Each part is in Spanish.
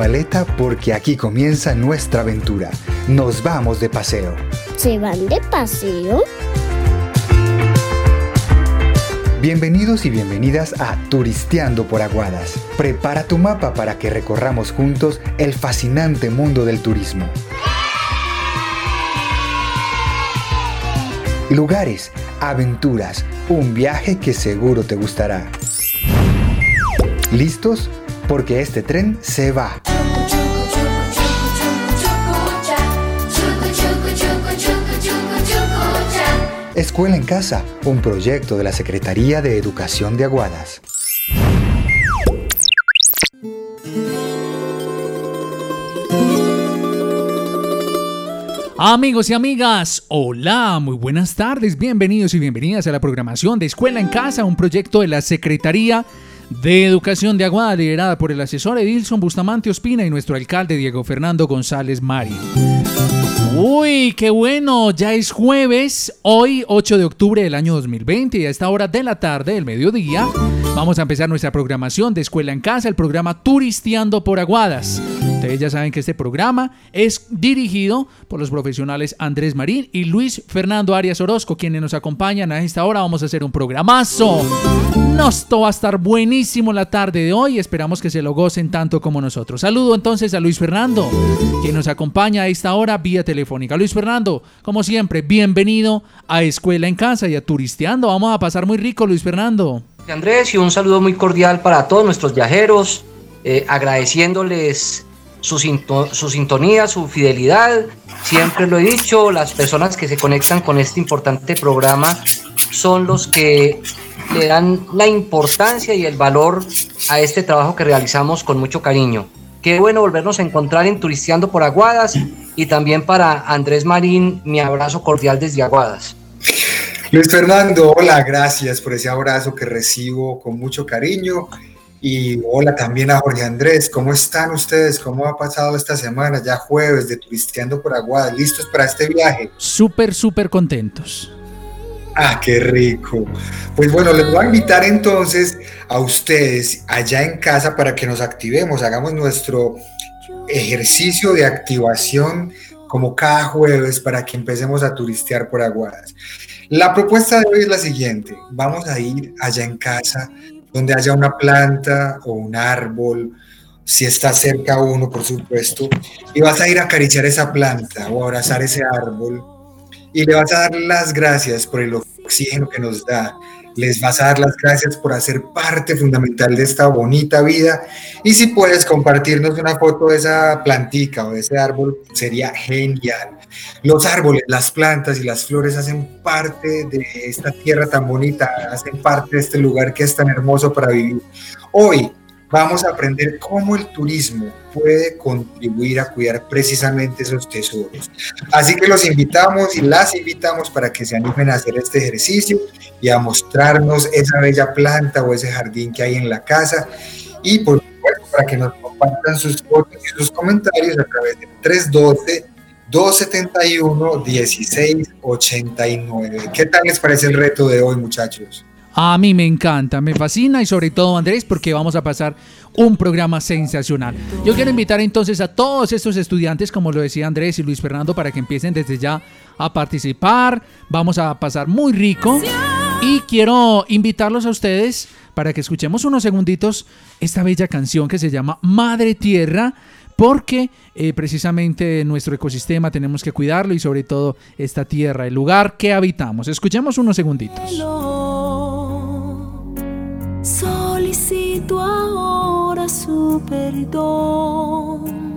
Maleta porque aquí comienza nuestra aventura. Nos vamos de paseo. ¿Se van de paseo? Bienvenidos y bienvenidas a Turisteando por Aguadas. Prepara tu mapa para que recorramos juntos el fascinante mundo del turismo. Lugares, aventuras, un viaje que seguro te gustará. ¿Listos? porque este tren se va. Escuela en Casa, un proyecto de la Secretaría de Educación de Aguadas. Amigos y amigas, hola, muy buenas tardes, bienvenidos y bienvenidas a la programación de Escuela en Casa, un proyecto de la Secretaría de Educación de Aguada, liderada por el asesor Edilson Bustamante Ospina y nuestro alcalde Diego Fernando González Mari. Uy, qué bueno, ya es jueves, hoy 8 de octubre del año 2020 y a esta hora de la tarde, el mediodía, vamos a empezar nuestra programación de Escuela en Casa, el programa Turisteando por Aguadas. Ustedes ya saben que este programa es dirigido por los profesionales Andrés Marín y Luis Fernando Arias Orozco, quienes nos acompañan a esta hora. Vamos a hacer un programazo. Nos va a estar buenísimo la tarde de hoy. Esperamos que se lo gocen tanto como nosotros. Saludo entonces a Luis Fernando, quien nos acompaña a esta hora vía telefónica. Luis Fernando, como siempre, bienvenido a Escuela en Casa y a Turisteando. Vamos a pasar muy rico, Luis Fernando. Andrés, y un saludo muy cordial para todos nuestros viajeros, eh, agradeciéndoles su, sintonía, su fidelidad. Siempre lo he dicho, las personas que se conectan con este importante programa son los que le dan la importancia y el valor a este trabajo que realizamos con mucho cariño. Qué bueno volvernos a encontrar en Turisteando por Aguadas y también para Andrés Marín, mi abrazo cordial desde Aguadas. Luis Fernando, hola, gracias por ese abrazo que recibo con mucho cariño y hola también a Jorge Andrés, ¿cómo están ustedes? ¿Cómo ha pasado esta semana? Ya jueves de Turisteando por Aguada, ¿listos para este viaje? Súper, súper contentos. Ah, qué rico. Pues bueno, les voy a invitar entonces a ustedes allá en casa para que nos activemos, hagamos nuestro ejercicio de activación como cada jueves para que empecemos a turistear por Aguadas. La propuesta de hoy es la siguiente, vamos a ir allá en casa donde haya una planta o un árbol, si está cerca uno, por supuesto, y vas a ir a acariciar esa planta o abrazar ese árbol y le vas a dar las gracias por el oxígeno que nos da, les vas a dar las gracias por hacer parte fundamental de esta bonita vida y si puedes compartirnos una foto de esa plantica o de ese árbol sería genial. Los árboles, las plantas y las flores hacen parte de esta tierra tan bonita, hacen parte de este lugar que es tan hermoso para vivir. Hoy vamos a aprender cómo el turismo puede contribuir a cuidar precisamente esos tesoros. Así que los invitamos y las invitamos para que se animen a hacer este ejercicio y a mostrarnos esa bella planta o ese jardín que hay en la casa y por supuesto para que nos compartan sus fotos y sus comentarios a través de 312 271-1689. ¿Qué tal les parece el reto de hoy, muchachos? A mí me encanta, me fascina y sobre todo Andrés porque vamos a pasar un programa sensacional. Yo quiero invitar entonces a todos estos estudiantes, como lo decía Andrés y Luis Fernando, para que empiecen desde ya a participar. Vamos a pasar muy rico y quiero invitarlos a ustedes para que escuchemos unos segunditos esta bella canción que se llama Madre Tierra porque eh, precisamente nuestro ecosistema tenemos que cuidarlo y sobre todo esta tierra, el lugar que habitamos. Escuchemos unos segunditos. Solicito ahora su perdón.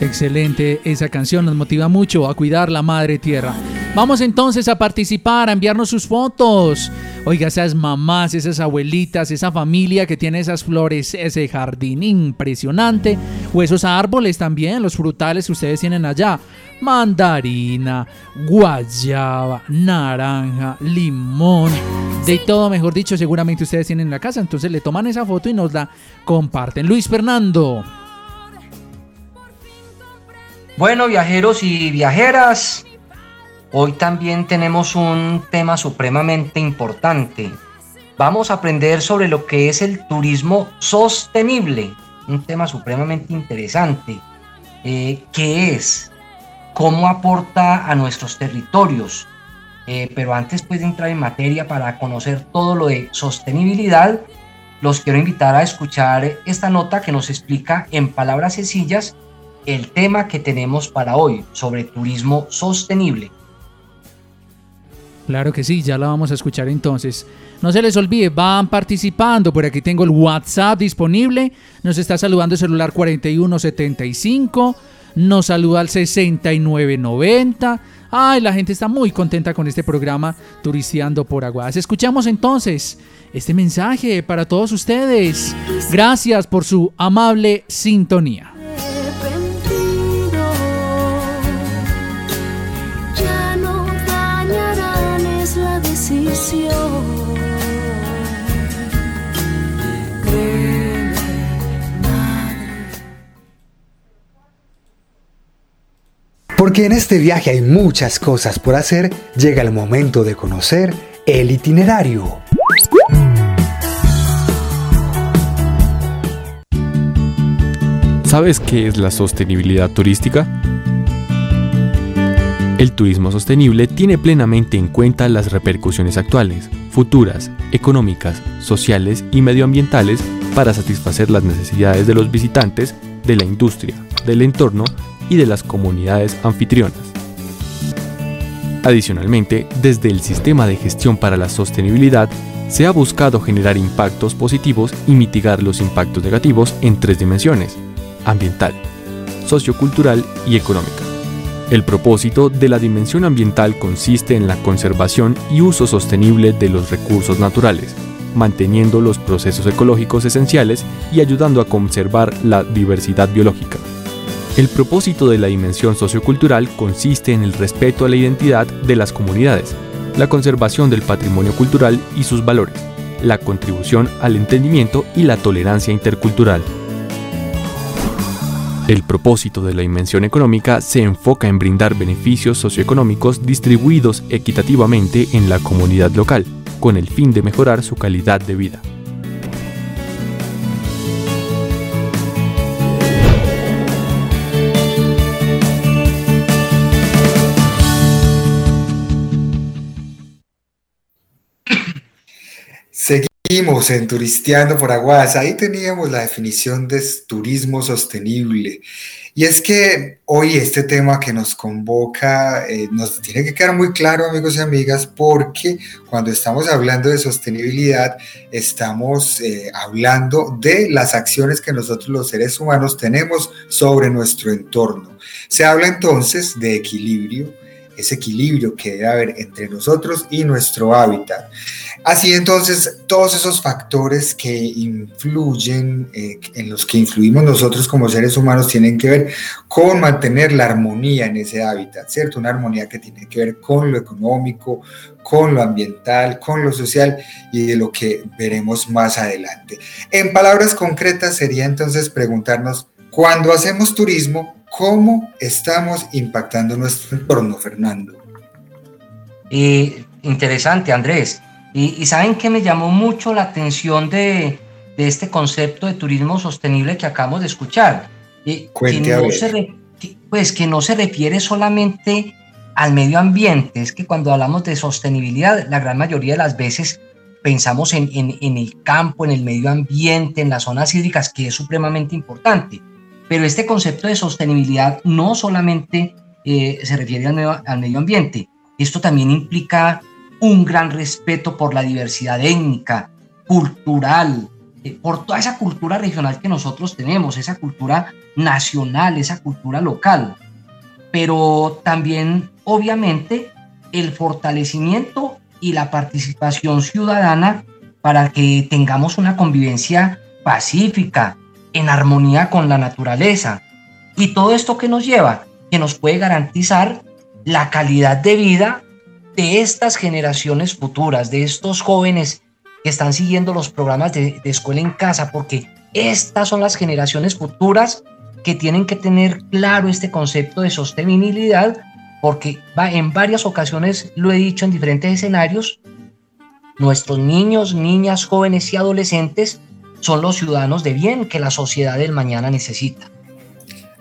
Excelente, esa canción nos motiva mucho a cuidar la madre tierra. Vamos entonces a participar, a enviarnos sus fotos. Oiga, esas mamás, esas abuelitas, esa familia que tiene esas flores, ese jardín impresionante, o esos árboles también, los frutales que ustedes tienen allá. Mandarina, guayaba, naranja, limón, de todo, mejor dicho, seguramente ustedes tienen en la casa. Entonces le toman esa foto y nos la comparten. Luis Fernando. Bueno, viajeros y viajeras, hoy también tenemos un tema supremamente importante. Vamos a aprender sobre lo que es el turismo sostenible, un tema supremamente interesante. Eh, ¿Qué es? ¿Cómo aporta a nuestros territorios? Eh, pero antes pues, de entrar en materia para conocer todo lo de sostenibilidad, los quiero invitar a escuchar esta nota que nos explica en palabras sencillas el tema que tenemos para hoy sobre turismo sostenible. Claro que sí, ya la vamos a escuchar entonces. No se les olvide, van participando. Por aquí tengo el WhatsApp disponible. Nos está saludando el celular 4175. Nos saluda al 6990. Ay, la gente está muy contenta con este programa Turisteando por Aguas. Escuchamos entonces este mensaje para todos ustedes. Gracias por su amable sintonía. Porque en este viaje hay muchas cosas por hacer, llega el momento de conocer el itinerario. ¿Sabes qué es la sostenibilidad turística? El turismo sostenible tiene plenamente en cuenta las repercusiones actuales, futuras, económicas, sociales y medioambientales para satisfacer las necesidades de los visitantes, de la industria, del entorno y de las comunidades anfitrionas. Adicionalmente, desde el Sistema de Gestión para la Sostenibilidad, se ha buscado generar impactos positivos y mitigar los impactos negativos en tres dimensiones, ambiental, sociocultural y económica. El propósito de la dimensión ambiental consiste en la conservación y uso sostenible de los recursos naturales, manteniendo los procesos ecológicos esenciales y ayudando a conservar la diversidad biológica. El propósito de la dimensión sociocultural consiste en el respeto a la identidad de las comunidades, la conservación del patrimonio cultural y sus valores, la contribución al entendimiento y la tolerancia intercultural. El propósito de la dimensión económica se enfoca en brindar beneficios socioeconómicos distribuidos equitativamente en la comunidad local, con el fin de mejorar su calidad de vida. En Turisteando por Aguas. Ahí teníamos la definición de turismo sostenible. Y es que hoy este tema que nos convoca eh, nos tiene que quedar muy claro, amigos y amigas, porque cuando estamos hablando de sostenibilidad, estamos eh, hablando de las acciones que nosotros los seres humanos tenemos sobre nuestro entorno. Se habla entonces de equilibrio, ese equilibrio que debe haber entre nosotros y nuestro hábitat. Así entonces, todos esos factores que influyen, eh, en los que influimos nosotros como seres humanos, tienen que ver con mantener la armonía en ese hábitat, ¿cierto? Una armonía que tiene que ver con lo económico, con lo ambiental, con lo social y de lo que veremos más adelante. En palabras concretas sería entonces preguntarnos, cuando hacemos turismo, ¿cómo estamos impactando nuestro entorno, Fernando? Eh, interesante, Andrés. Y, saben que me llamó mucho la atención de, este concepto de turismo sostenible que acabamos de escuchar. que, no se pues que no se refiere solamente al medio ambiente, es que cuando hablamos de sostenibilidad, la gran mayoría de las veces pensamos en, en, el campo, en el medio ambiente, en las zonas hídricas, que es supremamente importante. Pero este concepto de sostenibilidad no solamente eh, se refiere al medio, ambiente, esto también implica un gran respeto por la diversidad étnica, cultural, eh, por toda esa cultura regional que nosotros tenemos, esa cultura nacional, esa cultura local. Pero también, obviamente, el fortalecimiento y la participación ciudadana para que tengamos una convivencia pacífica, en armonía con la naturaleza. Y todo esto que nos lleva, que nos puede garantizar la calidad de vida de estas generaciones futuras, de estos jóvenes que están siguiendo los programas de, escuela en casa, porque estas son las generaciones futuras que tienen que tener claro este concepto de sostenibilidad, porque va, en varias ocasiones lo he dicho en diferentes escenarios, nuestros niños, niñas, jóvenes y adolescentes son los ciudadanos de bien que la sociedad del mañana necesita.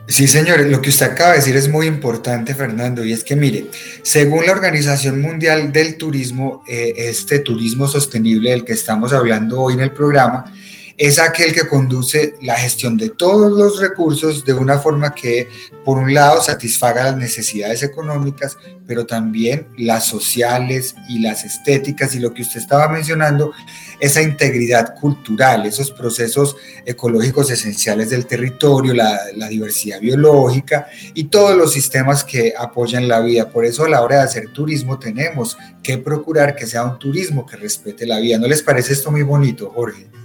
Sí, señor, lo que usted acaba de decir es muy importante, Fernando, y es que, mire, según la Organización Mundial del Turismo, eh, este turismo sostenible del que estamos hablando hoy en el programa, es aquel que conduce la gestión de todos los recursos de una forma que, por un lado, satisfaga las necesidades económicas, pero también las sociales y las estéticas y lo que usted estaba mencionando, esa integridad cultural, esos procesos ecológicos esenciales del territorio, la, diversidad biológica y todos los sistemas que apoyan la vida. Por eso a la hora de hacer turismo tenemos que procurar que sea un turismo que respete la vida. ¿No les parece esto muy bonito, Jorge?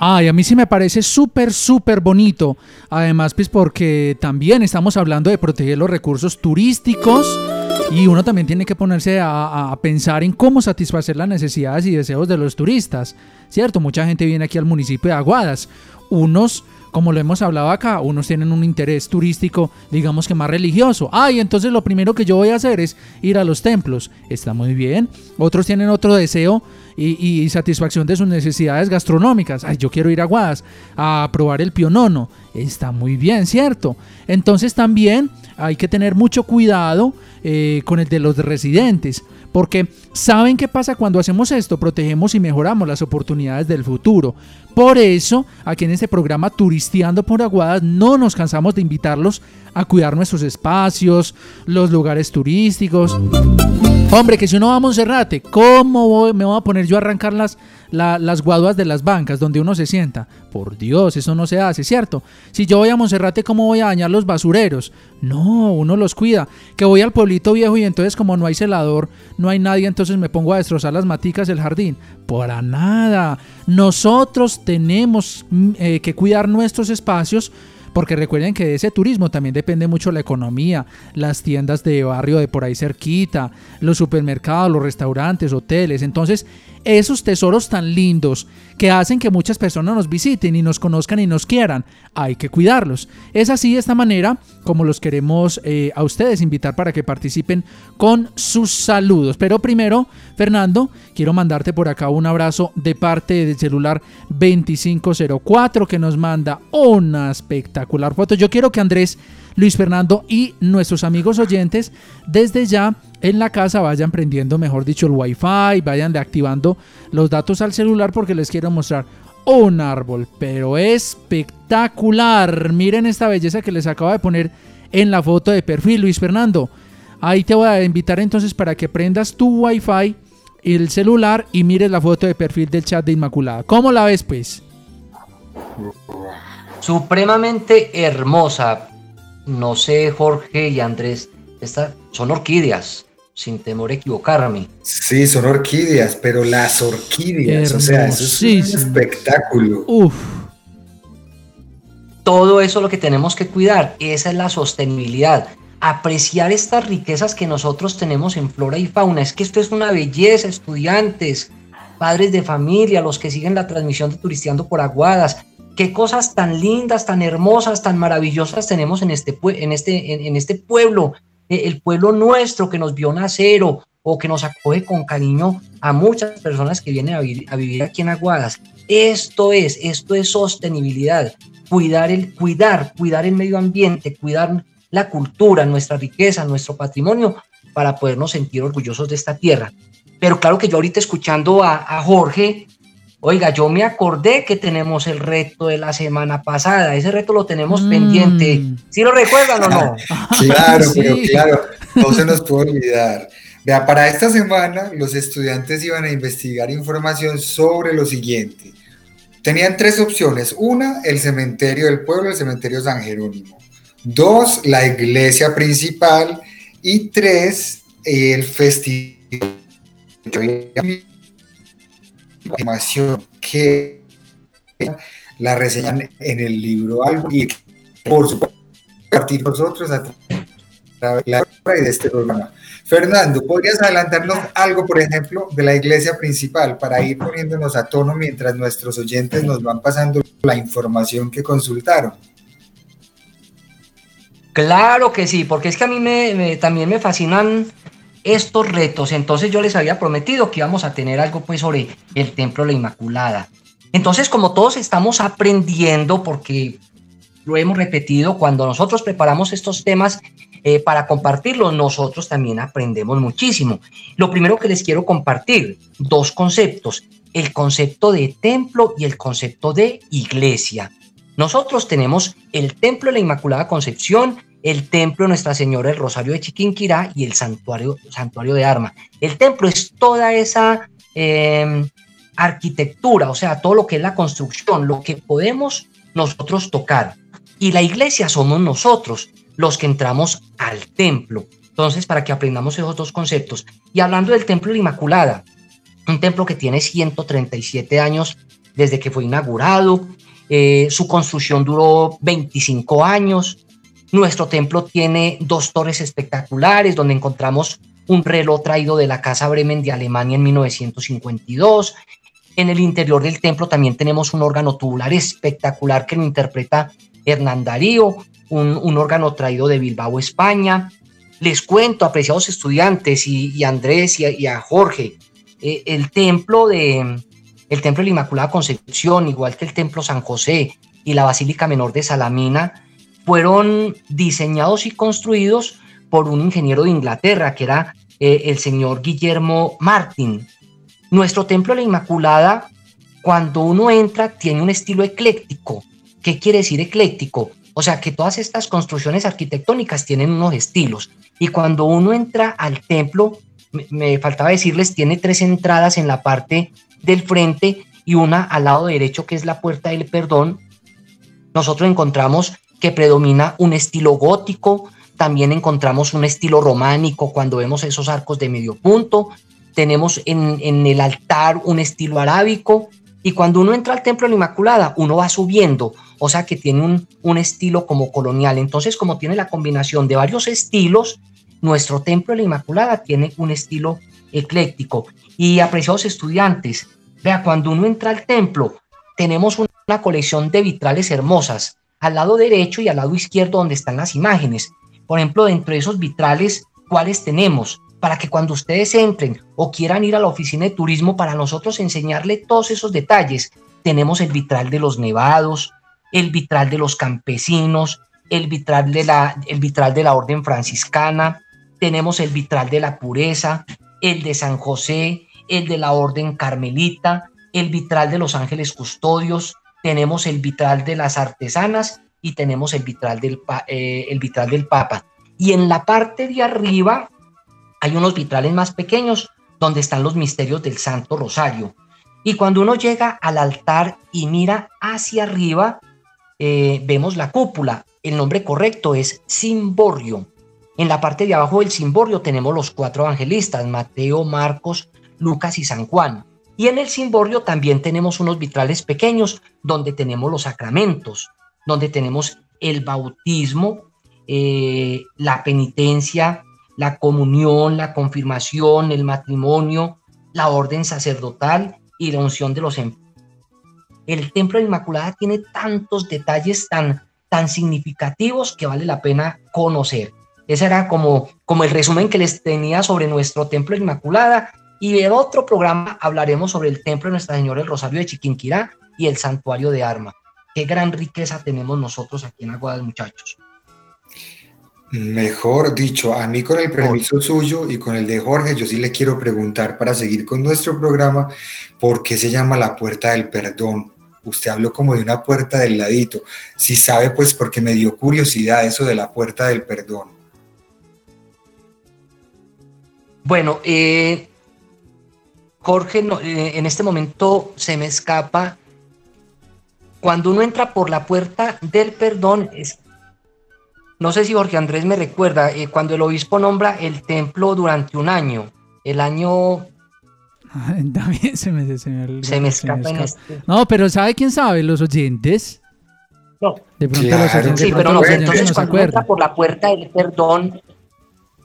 Ay, a mí sí me parece súper, súper bonito. Además, pues porque también estamos hablando de proteger los recursos turísticos y uno también tiene que ponerse a, pensar en cómo satisfacer las necesidades y deseos de los turistas. ¿Cierto? Mucha gente viene aquí al municipio de Aguadas. Unos como lo hemos hablado acá, unos tienen un interés turístico, digamos que más religioso. Ay, entonces lo primero que yo voy a hacer es ir a los templos. Está muy bien. Otros tienen otro deseo y, satisfacción de sus necesidades gastronómicas. Ay, yo quiero ir a Aguadas a probar el pionono. Está muy bien, ¿cierto? Entonces también hay que tener mucho cuidado eh, con el de los residentes. Porque ¿saben qué pasa cuando hacemos esto? Protegemos y mejoramos las oportunidades del futuro. Por eso, aquí en este programa Turisteando por Aguadas, no nos cansamos de invitarlos a cuidar nuestros espacios, los lugares turísticos. Hombre, que si uno va a Monserrate, ¿cómo me voy a poner yo a arrancar las, las guaduas de las bancas donde uno se sienta? Por Dios, eso no se hace, ¿cierto? Si yo voy a Monserrate, ¿cómo voy a dañar los basureros? No, uno los cuida. Que voy al pueblito viejo y entonces como no hay celador, no hay nadie, entonces me pongo a destrozar las maticas del jardín. Para nada. Nosotros tenemos mm, eh, que cuidar nuestros espacios porque recuerden que de ese turismo también depende mucho la economía, las tiendas de barrio de por ahí cerquita, los supermercados, los restaurantes, hoteles. Entonces, esos tesoros tan lindos que hacen que muchas personas nos visiten y nos conozcan y nos quieran, hay que cuidarlos. Es así de esta manera como los queremos eh, a ustedes invitar para que participen con sus saludos. Pero primero, Fernando, quiero mandarte por acá un abrazo de parte del celular 2504 que nos manda una espectacular foto. Yo quiero que Andrés Luis Fernando y nuestros amigos oyentes desde ya en la casa vayan prendiendo, mejor dicho, el wifi, vayan activando los datos al celular porque les quiero mostrar un árbol, pero espectacular. Miren esta belleza que les acabo de poner en la foto de perfil, Luis Fernando. Ahí te voy a invitar entonces para que prendas tu wifi, el celular y mires la foto de perfil del chat de Inmaculada. ¿Cómo la ves pues? Supremamente hermosa. No sé, Jorge y Andrés, esta, son orquídeas, sin temor a equivocarme. Sí, son orquídeas, pero las orquídeas, o sea, eso es un espectáculo. Uf, Todo eso es lo que tenemos que cuidar. Esa es la sostenibilidad. Apreciar estas riquezas que nosotros tenemos en flora y fauna. Es que esto es una belleza, estudiantes, padres de familia, los que siguen la transmisión de Turisteando por Aguadas. Qué cosas tan lindas, tan hermosas, tan maravillosas tenemos en este, en este, en, este pueblo. Eh, El pueblo nuestro que nos vio nacer o, que nos acoge con cariño a muchas personas que vienen a vivir, aquí en Aguadas. Esto es, esto es sostenibilidad cuidar el, cuidar, cuidar el medio ambiente, cuidar la cultura, nuestra riqueza, nuestro patrimonio, para podernos sentir orgullosos de esta tierra. Pero claro que yo ahorita escuchando a Jorge, oiga, yo me acordé que tenemos el reto de la semana pasada, ese reto lo tenemos Mm. pendiente. ¿Sí lo recuerdan o no? Claro, Sí. pero claro, no se nos puede olvidar. Vea, para esta semana los estudiantes iban a investigar información sobre lo siguiente. Tenían tres opciones. Una, el cementerio del pueblo, el cementerio San Jerónimo. Dos, la iglesia principal. Y tres, el festival. Información que la reseñan en el libro algo y por supuesto compartir nosotros a través de este programa. Fernando, ¿podrías adelantarnos algo, por ejemplo, de la iglesia principal para ir poniéndonos a tono mientras nuestros oyentes nos van pasando la información que consultaron? Claro que sí, porque es que a mí me- también me fascinan estos retos. Entonces yo les había prometido que íbamos a tener algo pues sobre el Templo de la Inmaculada. Entonces como todos estamos aprendiendo, porque lo hemos repetido, cuando nosotros preparamos estos temas eh, para compartirlos, nosotros también aprendemos muchísimo. Lo primero que les quiero compartir, dos conceptos, el concepto de templo y el concepto de iglesia. Nosotros tenemos el Templo de la Inmaculada Concepción, el Templo Nuestra Señora del Rosario de Chiquinquirá y el Santuario, santuario de Arma. El templo es toda esa eh, arquitectura, o sea, todo lo que es la construcción, lo que podemos nosotros tocar. Y la iglesia somos nosotros, los que entramos al templo. Entonces, para que aprendamos esos dos conceptos. Y hablando del Templo de la Inmaculada, un templo que tiene 137 años desde que fue inaugurado, eh, su construcción duró 25 años. Nuestro templo tiene dos torres espectaculares donde encontramos un reloj traído de la Casa Bremen de Alemania en 1952. En el interior del templo también tenemos un órgano tubular espectacular que lo interpreta Hernán Darío, un, órgano traído de Bilbao, España. Les cuento, apreciados estudiantes y, Andrés y a, y a Jorge, eh, el templo de el templo de la Inmaculada Concepción, igual que el templo San José y la Basílica Menor de Salamina, fueron diseñados y construidos por un ingeniero de Inglaterra, que era eh, el señor Guillermo Martin. Nuestro templo de la Inmaculada, cuando uno entra, tiene un estilo ecléctico. ¿Qué quiere decir ecléctico? O sea, que todas estas construcciones arquitectónicas tienen unos estilos. Y cuando uno entra al templo, me, me faltaba decirles, tiene tres entradas en la parte del frente y una al lado derecho, que es la puerta del perdón. Nosotros encontramos que predomina un estilo gótico, también encontramos un estilo románico cuando vemos esos arcos de medio punto, tenemos en, en el altar un estilo arábico y cuando uno entra al templo de la Inmaculada, uno va subiendo, o sea que tiene un, un estilo como colonial. Entonces, como tiene la combinación de varios estilos, nuestro templo de la Inmaculada tiene un estilo ecléctico. Y apreciados estudiantes, vea, cuando uno entra al templo, tenemos una, colección de vitrales hermosas al lado derecho y al lado izquierdo donde están las imágenes. Por ejemplo, dentro de esos vitrales, ¿cuáles tenemos? Para que cuando ustedes entren o quieran ir a la oficina de turismo para nosotros enseñarle todos esos detalles, tenemos el vitral de los nevados, el vitral de los campesinos, el vitral de la, el vitral de la orden franciscana, tenemos el vitral de la pureza, el de San José, el de la orden carmelita, el vitral de los ángeles custodios, tenemos el vitral de las artesanas y tenemos el vitral del, eh, el vitral del Papa. Y en la parte de arriba hay unos vitrales más pequeños donde están los misterios del Santo Rosario. Y cuando uno llega al altar y mira hacia arriba, eh, vemos la cúpula. El nombre correcto es Simborio. En la parte de abajo del Simborio tenemos los cuatro evangelistas, Mateo, Marcos, Lucas y San Juan. Y en el Simborio también tenemos unos vitrales pequeños donde tenemos los sacramentos, donde tenemos el bautismo, eh, la penitencia, la comunión, la confirmación, el matrimonio, la orden sacerdotal y la unción de los enfermos. El Templo de Inmaculada tiene tantos detalles tan, tan significativos que vale la pena conocer. Ese era como, como el resumen que les tenía sobre nuestro Templo de Inmaculada. Y en otro programa hablaremos sobre el Templo de Nuestra Señora del Rosario de Chiquinquirá y el Santuario de Arma. Qué gran riqueza tenemos nosotros aquí en Aguadas, muchachos. Mejor dicho, a mí con el permiso suyo y con el de Jorge, yo sí le quiero preguntar para seguir con nuestro programa, ¿por qué se llama la puerta del perdón? Usted habló como de una puerta del ladito. Si sabe, pues porque me dio curiosidad eso de la puerta del perdón. Bueno, eh, Jorge, eh, en este momento se me escapa. Cuando uno entra por la puerta del perdón, es no sé si Jorge Andrés me recuerda, eh, cuando el obispo nombra el templo durante un año, el año... También se me, se me, se me escapa, en este. No, pero ¿sabe quién sabe? Los oyentes. No. De pronto los oyentes. Sí, pero no, entonces cuando uno entra por la puerta del perdón,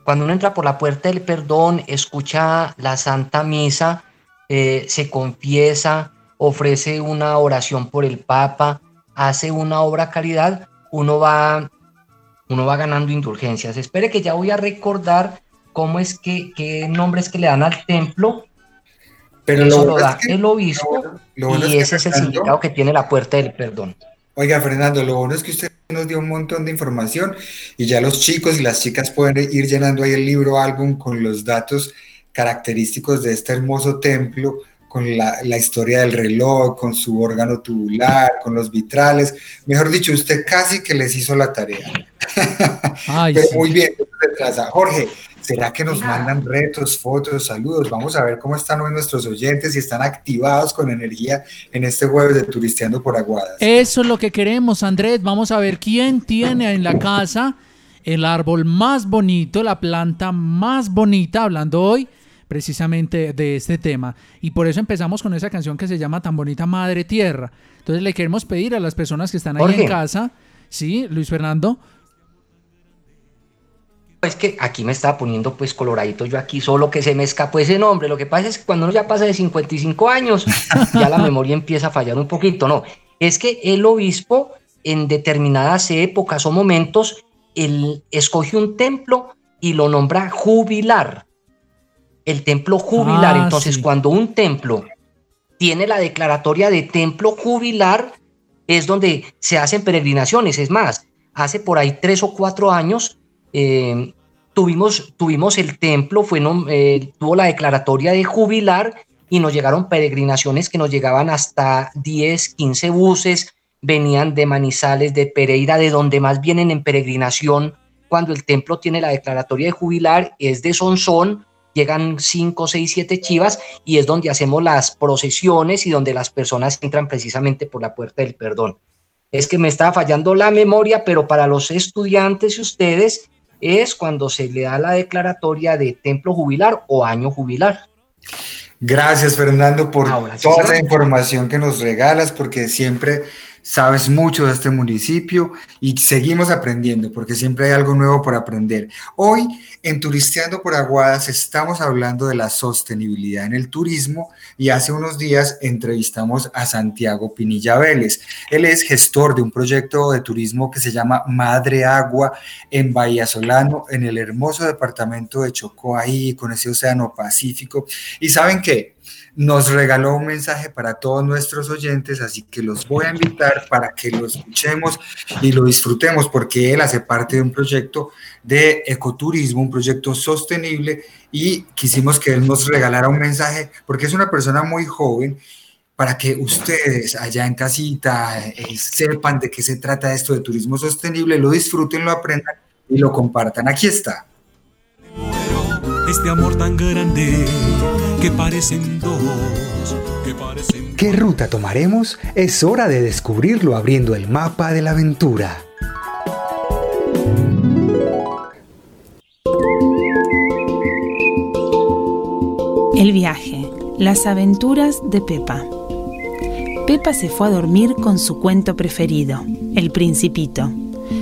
cuando uno entra por la puerta del perdón, escucha la Santa Misa, eh, se confiesa, ofrece una oración por el Papa, hace una obra caridad, uno va uno va ganando indulgencias. Espere que ya voy a recordar cómo es que, qué nombres que le dan al templo. Pero Eso lo, da el obispo y ese es el significado que tiene la puerta del perdón. Oiga, Fernando, lo bueno es que usted nos dio un montón de información y ya los chicos y las chicas pueden ir llenando ahí el libro álbum con los datos característicos de este hermoso templo con la, la, historia del reloj, con su órgano tubular, con los vitrales. Mejor dicho, usted casi que les hizo la tarea. Pero muy bien, Jorge, ¿será que nos mandan retos, fotos, saludos? Vamos a ver cómo están hoy nuestros oyentes y están activados con energía en este jueves de Turisteando por Aguadas. Eso es lo que queremos, Andrés. Vamos a ver quién tiene en la casa el árbol más bonito, la planta más bonita, hablando hoy precisamente de este tema. Y por eso empezamos con esa canción que se llama Tan Bonita Madre Tierra. Entonces le queremos pedir a las personas que están ahí en casa, ¿sí, Luis Fernando? Es que aquí me estaba poniendo pues coloradito yo aquí, solo que se me escapó ese nombre. Lo que pasa es que cuando uno ya pasa de 55 años, ya la memoria empieza a fallar un poquito. No, es que el obispo en determinadas épocas o momentos, él escoge un templo y lo nombra jubilar el templo jubilar. Ah, Entonces, cuando un templo tiene la declaratoria de templo jubilar, es donde se hacen peregrinaciones. Es más, hace por ahí tres o cuatro años eh, tuvimos, tuvimos el templo, fue, eh, tuvo la declaratoria de jubilar y nos llegaron peregrinaciones que nos llegaban hasta 10, 15 buses, venían de Manizales, de Pereira, de donde más vienen en peregrinación cuando el templo tiene la declaratoria de jubilar, es de Sonsón, llegan 5, 6, 7 chivas y es donde hacemos las procesiones y donde las personas entran precisamente por la puerta del perdón. Es que me está fallando la memoria, pero para los estudiantes y ustedes es cuando se le da la declaratoria de templo jubilar o año jubilar. Gracias, Fernando, por toda la información que nos regalas, porque siempre sabes mucho de este municipio y seguimos aprendiendo porque siempre hay algo nuevo por aprender. Hoy en Turisteando por Aguadas estamos hablando de la sostenibilidad en el turismo y hace unos días entrevistamos a Santiago Pinilla Vélez. Él es gestor de un proyecto de turismo que se llama Madre Agua en Bahía Solano, en el hermoso departamento de Chocó, ahí con ese océano Pacífico. Y saben qué? Nos regaló un mensaje para todos nuestros oyentes, así que los voy a invitar para que lo escuchemos y lo disfrutemos, porque él hace parte de un proyecto de ecoturismo, un proyecto sostenible, y quisimos que él nos regalara un mensaje, porque es una persona muy joven para que ustedes allá en casita eh, sepan de qué se trata esto de turismo sostenible, lo disfruten, lo aprendan y lo compartan. Aquí está. Este amor tan grande que parecen dos, que parecen ¿Qué ruta tomaremos? Es hora de descubrirlo abriendo el mapa de la aventura. El viaje, las aventuras de Pepa. Pepa se fue a dormir con su cuento preferido, El Principito.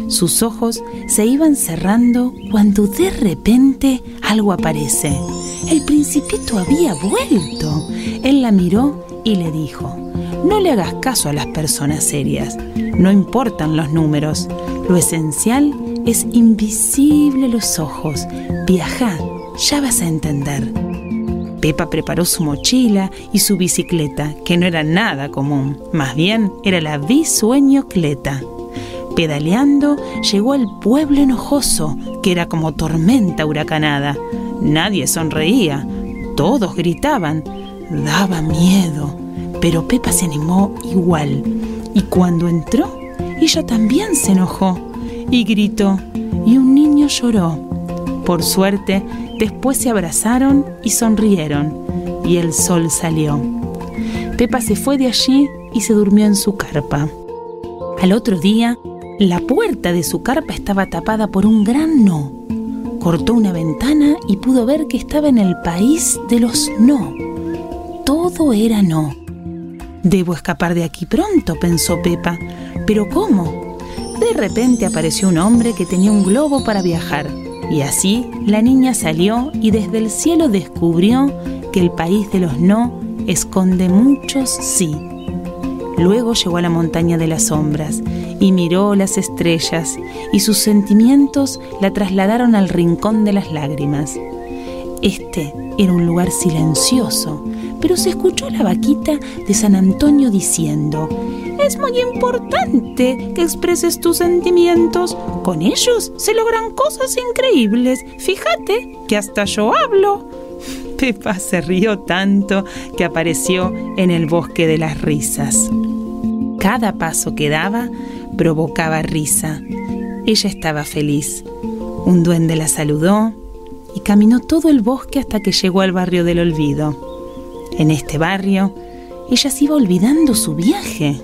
Sus ojos se iban cerrando cuando de repente algo aparece. El principito había vuelto. Él la miró y le dijo, no le hagas caso a las personas serias. No importan los números. Lo esencial es invisible los ojos. Viaja, ya vas a entender. Pepa preparó su mochila y su bicicleta, que no era nada común, más bien era la bisueñocleta. Pedaleando, llegó al pueblo enojoso, que era como tormenta huracanada. Nadie sonreía, todos gritaban, daba miedo, pero Pepa se animó igual. Y cuando entró, ella también se enojó y gritó, y un niño lloró. Por suerte, después se abrazaron y sonrieron, y el sol salió. Pepa se fue de allí y se durmió en su carpa. Al otro día, la puerta de su carpa estaba tapada por un gran no. Cortó una ventana y pudo ver que estaba en el país de los no. Todo era no. Debo escapar de aquí pronto, pensó Pepa. ¿Pero cómo? De repente apareció un hombre que tenía un globo para viajar. Y así la niña salió y desde el cielo descubrió que el país de los no esconde muchos sí. Luego llegó a la montaña de las sombras y miró las estrellas y sus sentimientos la trasladaron al rincón de las lágrimas. Este era un lugar silencioso, pero se escuchó la vaquita de San Antonio diciendo, es muy importante que expreses tus sentimientos. Con ellos se logran cosas increíbles. Fíjate que hasta yo hablo. Pepa se rió tanto que apareció en el bosque de las risas. Cada paso que daba provocaba risa. Ella estaba feliz. Un duende la saludó y caminó todo el bosque hasta que llegó al barrio del olvido. En este barrio, ella se iba olvidando su viaje.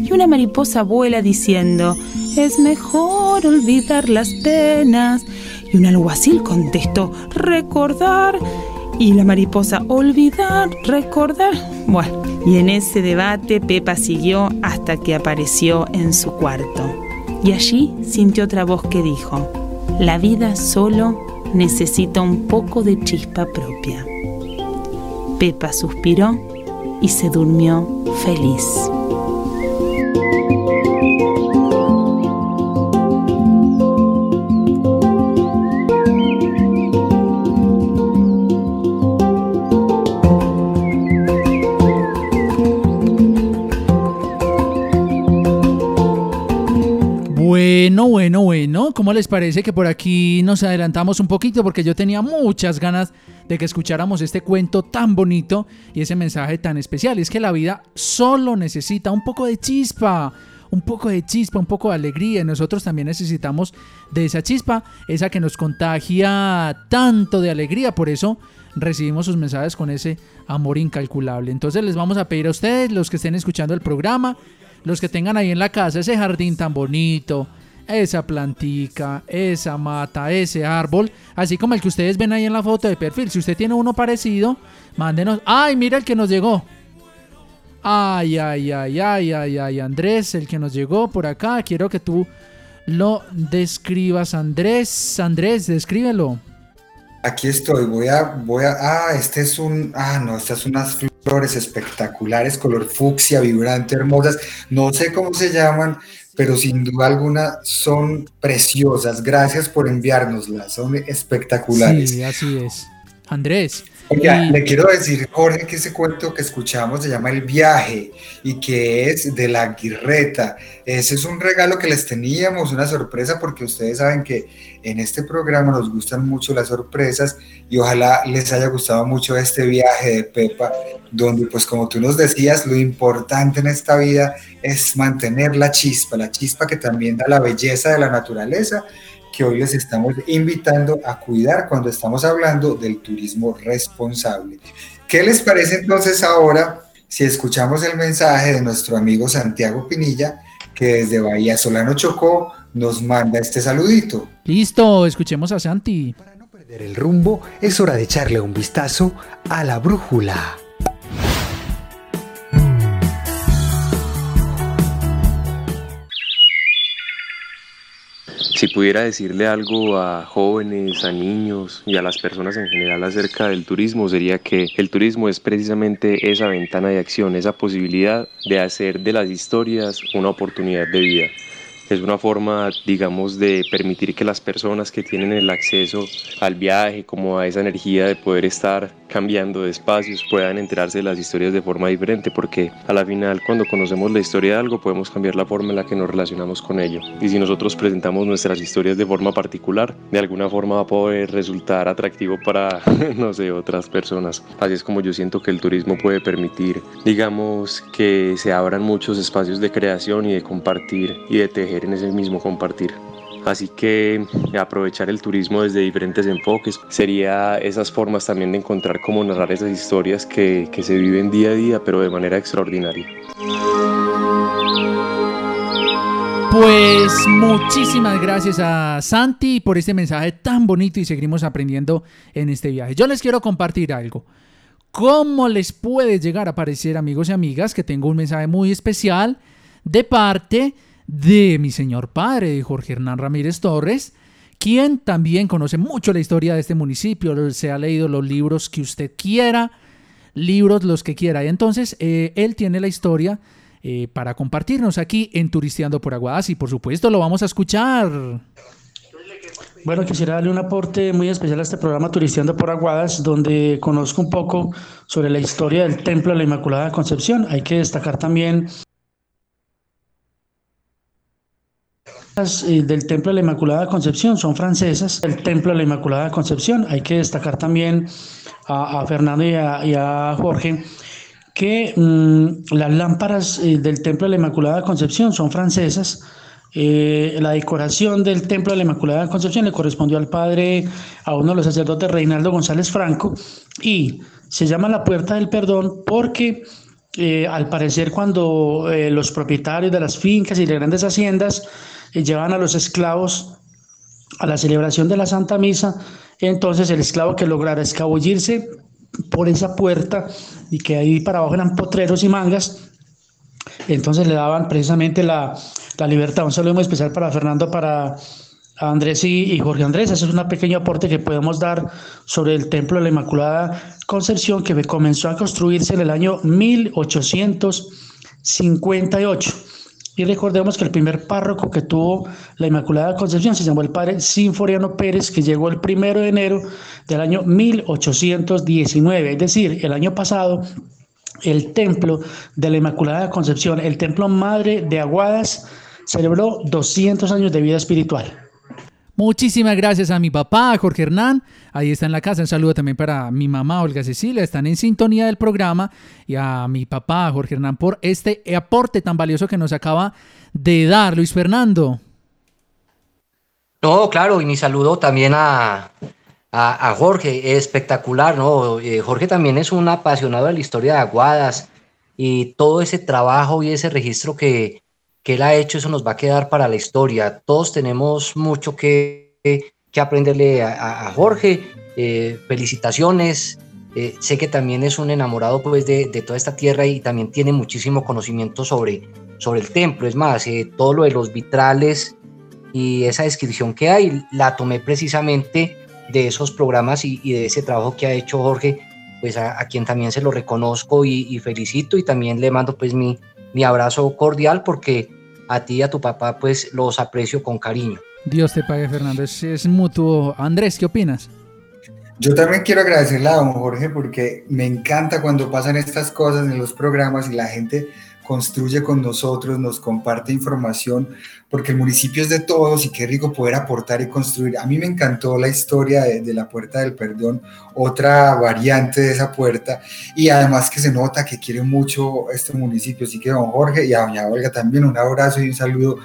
Y una mariposa vuela diciendo, es mejor olvidar las penas. Y un alguacil contestó, recordar. Y la mariposa, olvidar, recordar. Bueno, y en ese debate Pepa siguió hasta que apareció en su cuarto. Y allí sintió otra voz que dijo, la vida solo necesita un poco de chispa propia. Pepa suspiró y se durmió feliz. Bueno, bueno, bueno, ¿cómo les parece que por aquí nos adelantamos un poquito? Porque yo tenía muchas ganas de que escucháramos este cuento tan bonito y ese mensaje tan especial. Es que la vida solo necesita un poco de chispa, un poco de chispa, un poco de alegría. Y nosotros también necesitamos de esa chispa, esa que nos contagia tanto de alegría. Por eso recibimos sus mensajes con ese amor incalculable. Entonces les vamos a pedir a ustedes, los que estén escuchando el programa, los que tengan ahí en la casa ese jardín tan bonito, esa plantica, esa mata, ese árbol, así como el que ustedes ven ahí en la foto de perfil. Si usted tiene uno parecido, mándenos. ¡Ay, mira el que nos llegó! Ay, ay, ay, ay, ay, ay, Andrés, el que nos llegó por acá. Quiero que tú lo describas, Andrés. Andrés, descríbelo. Aquí estoy, voy a, voy a, ah, este es un, ah, no, estas son unas flores espectaculares, color fucsia, vibrante, hermosas, no sé cómo se llaman, pero sin duda alguna son preciosas, gracias por enviárnoslas, son espectaculares. Sí, así es. Andrés, Oiga, le quiero decir, Jorge, que ese cuento que escuchamos se llama El viaje y que es de la guirreta. Ese es un regalo que les teníamos, una sorpresa, porque ustedes saben que en este programa nos gustan mucho las sorpresas y ojalá les haya gustado mucho este viaje de Pepa, donde pues como tú nos decías, lo importante en esta vida es mantener la chispa, la chispa que también da la belleza de la naturaleza que hoy les estamos invitando a cuidar cuando estamos hablando del turismo responsable. ¿Qué les parece entonces ahora si escuchamos el mensaje de nuestro amigo Santiago Pinilla, que desde Bahía Solano Chocó nos manda este saludito? Listo, escuchemos a Santi. Para no perder el rumbo, es hora de echarle un vistazo a la brújula. Si pudiera decirle algo a jóvenes, a niños y a las personas en general acerca del turismo, sería que el turismo es precisamente esa ventana de acción, esa posibilidad de hacer de las historias una oportunidad de vida es una forma, digamos, de permitir que las personas que tienen el acceso al viaje, como a esa energía de poder estar cambiando de espacios, puedan enterarse de las historias de forma diferente, porque a la final cuando conocemos la historia de algo podemos cambiar la forma en la que nos relacionamos con ello. Y si nosotros presentamos nuestras historias de forma particular, de alguna forma va a poder resultar atractivo para, no sé, otras personas. Así es como yo siento que el turismo puede permitir, digamos, que se abran muchos espacios de creación y de compartir y de tejer en ese mismo compartir. Así que aprovechar el turismo desde diferentes enfoques sería esas formas también de encontrar cómo narrar esas historias que, que se viven día a día, pero de manera extraordinaria. Pues muchísimas gracias a Santi por este mensaje tan bonito y seguimos aprendiendo en este viaje. Yo les quiero compartir algo. ¿Cómo les puede llegar a parecer, amigos y amigas, que tengo un mensaje muy especial de parte mi señor padre, de Jorge Hernán Ramírez Torres, quien también conoce mucho la historia de este municipio, se ha leído los libros que usted quiera, libros los que quiera. Y entonces eh, él tiene la historia eh, para compartirnos aquí en Turisteando por Aguadas y por supuesto lo vamos a escuchar. Bueno, quisiera darle un aporte muy especial a este programa Turisteando por Aguadas, donde conozco un poco sobre la historia del Templo de la Inmaculada Concepción. Hay que destacar también del Templo de la Inmaculada Concepción son francesas. El Templo de la Inmaculada Concepción, hay que destacar también a, Fernando y a, Jorge que mm, las lámparas eh, del Templo de la Inmaculada Concepción son francesas. Eh, la decoración del Templo de la Inmaculada Concepción le correspondió al padre, a uno de los sacerdotes, Reinaldo González Franco, y se llama la Puerta del Perdón porque al parecer cuando los propietarios de las fincas y de grandes haciendas llevan a los esclavos a la celebración de la Santa Misa, entonces el esclavo que lograra escabullirse por esa puerta y que ahí para abajo eran potreros y mangas, entonces le daban precisamente la, libertad. Un saludo muy especial para Fernando, para Andrés y, y, Jorge Andrés. Ese es un pequeño aporte que podemos dar sobre el Templo de la Inmaculada Concepción que comenzó a construirse en el año 1858. Y recordemos que el primer párroco que tuvo la Inmaculada Concepción se llamó el padre Sinforiano Pérez, que llegó el primero de enero del año 1819, es decir, el año pasado el templo de la Inmaculada Concepción, el templo madre de Aguadas, celebró 200 años de vida espiritual. Muchísimas gracias a mi papá, Jorge Hernán. Ahí está en la casa. Un saludo también para mi mamá, Olga Cecilia. Están en sintonía del programa. Y a mi papá, Jorge Hernán, por este aporte tan valioso que nos acaba de dar, Luis Fernando. No, claro, y mi saludo también a, a, Jorge. Espectacular, ¿no? Eh, Jorge también es un apasionado de la historia de Aguadas. Y todo ese trabajo y ese registro que, que él ha hecho, eso nos va a quedar para la historia. Todos tenemos mucho que, que aprenderle a, Jorge. Eh, felicitaciones. Eh, sé que también es un enamorado pues, de, de, toda esta tierra y también tiene muchísimo conocimiento sobre, sobre el templo. Es más, eh, todo lo de los vitrales y esa descripción que hay, la tomé precisamente de esos programas y, de ese trabajo que ha hecho Jorge, pues a, quien también se lo reconozco y, y, felicito y también le mando pues mi, mi abrazo cordial porque a ti y a tu papá pues los aprecio con cariño. Dios te pague, Fernando. Es, mutuo. Andrés, ¿qué opinas? Yo también quiero agradecerle a don Jorge porque me encanta cuando pasan estas cosas en los programas y la gente construye con nosotros, nos comparte información, porque el municipio es de todos y qué rico poder aportar y construir. A mí me encantó la historia de, la Puerta del Perdón, otra variante de esa puerta, y además que se nota que quiere mucho este municipio. Así que don Jorge y a doña Olga también un abrazo y un saludo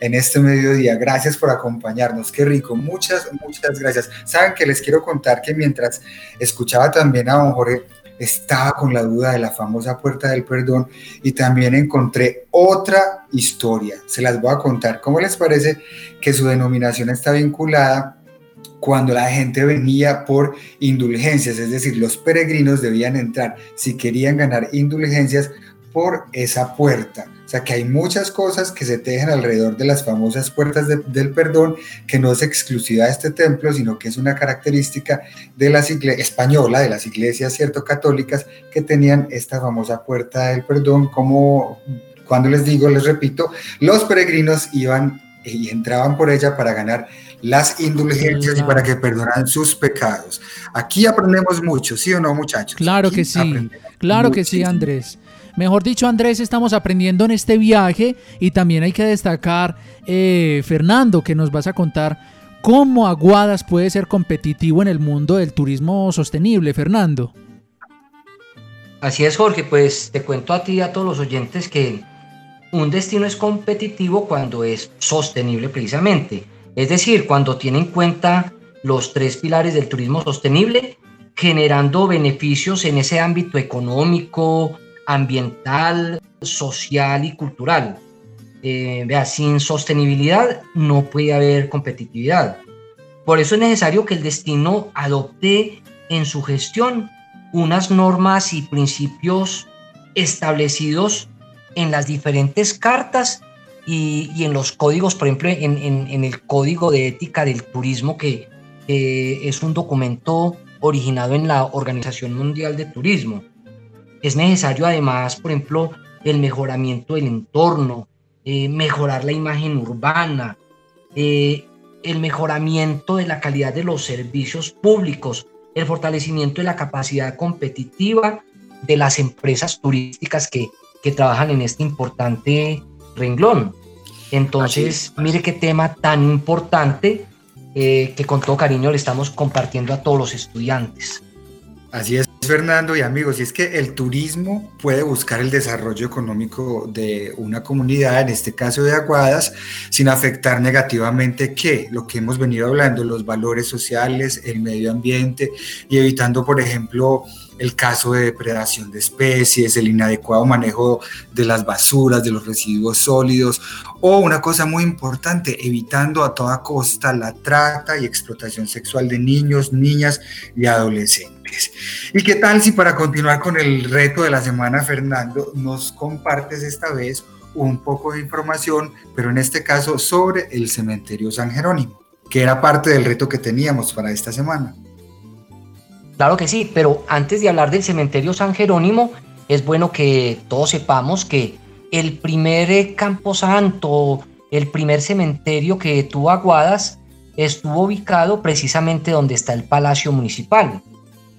en este mediodía. Gracias por acompañarnos, qué rico. Muchas, muchas gracias. Saben que les quiero contar que mientras escuchaba también a don Jorge, estaba con la duda de la famosa puerta del perdón y también encontré otra historia. Se las voy a contar. ¿Cómo les parece que su denominación está vinculada cuando la gente venía por indulgencias? Es decir, los peregrinos debían entrar si querían ganar indulgencias por esa puerta. O sea que hay muchas cosas que se tejen alrededor de las famosas puertas del perdón, que no es exclusiva de este templo, sino que es una característica de las iglesias española, de las iglesias cierto católicas, que tenían esta famosa puerta del perdón, como cuando les digo, les repito, los peregrinos iban y entraban por ella para ganar las indulgencias y para que perdonaran sus pecados. Aquí aprendemos mucho, ¿sí o no, muchachos? Claro que sí, claro que sí, Andrés. Mejor dicho, Andrés, estamos aprendiendo en este viaje y también hay que destacar, eh, Fernando, que nos vas a contar cómo Aguadas puede ser competitivo en el mundo del turismo sostenible, Fernando. Así es, Jorge, pues te cuento a ti y a todos los oyentes que un destino es competitivo cuando es sostenible precisamente. Es decir, cuando tiene en cuenta los tres pilares del turismo sostenible, generando beneficios en ese ámbito económico, ambiental, social y cultural. Eh, vea, sin sostenibilidad no puede haber competitividad. Por eso es necesario que el destino adopte en su gestión unas normas y principios establecidos en las diferentes cartas y, en los códigos, por ejemplo, en, el Código de Ética del Turismo, que es un documento originado en la Organización Mundial de Turismo. Es necesario además, por ejemplo, el mejoramiento del entorno, eh, mejorar la imagen urbana, eh, el mejoramiento de la calidad de los servicios públicos, el fortalecimiento de la capacidad competitiva de las empresas turísticas que, trabajan en este importante renglón. Entonces, mire qué tema tan importante eh, que con todo cariño le estamos compartiendo a todos los estudiantes. Así es, Fernando y amigos, y es que el turismo puede buscar el desarrollo económico de una comunidad, en este caso de Aguadas, sin afectar negativamente que lo que hemos venido hablando, los valores sociales, el medio ambiente y evitando, por ejemplo, el caso de depredación de especies, el inadecuado manejo de las basuras, de los residuos sólidos, o una cosa muy importante, evitando a toda costa la trata y explotación sexual de niños, niñas y adolescentes. ¿Y qué tal si para continuar con el reto de la semana, Fernando, nos compartes esta vez un poco de información, pero en este caso sobre el cementerio San Jerónimo, que era parte del reto que teníamos para esta semana? Claro que sí, pero antes de hablar del cementerio San Jerónimo, es bueno que todos sepamos que el primer eh, camposanto, el primer cementerio que tuvo Aguadas, estuvo ubicado precisamente donde está el Palacio Municipal.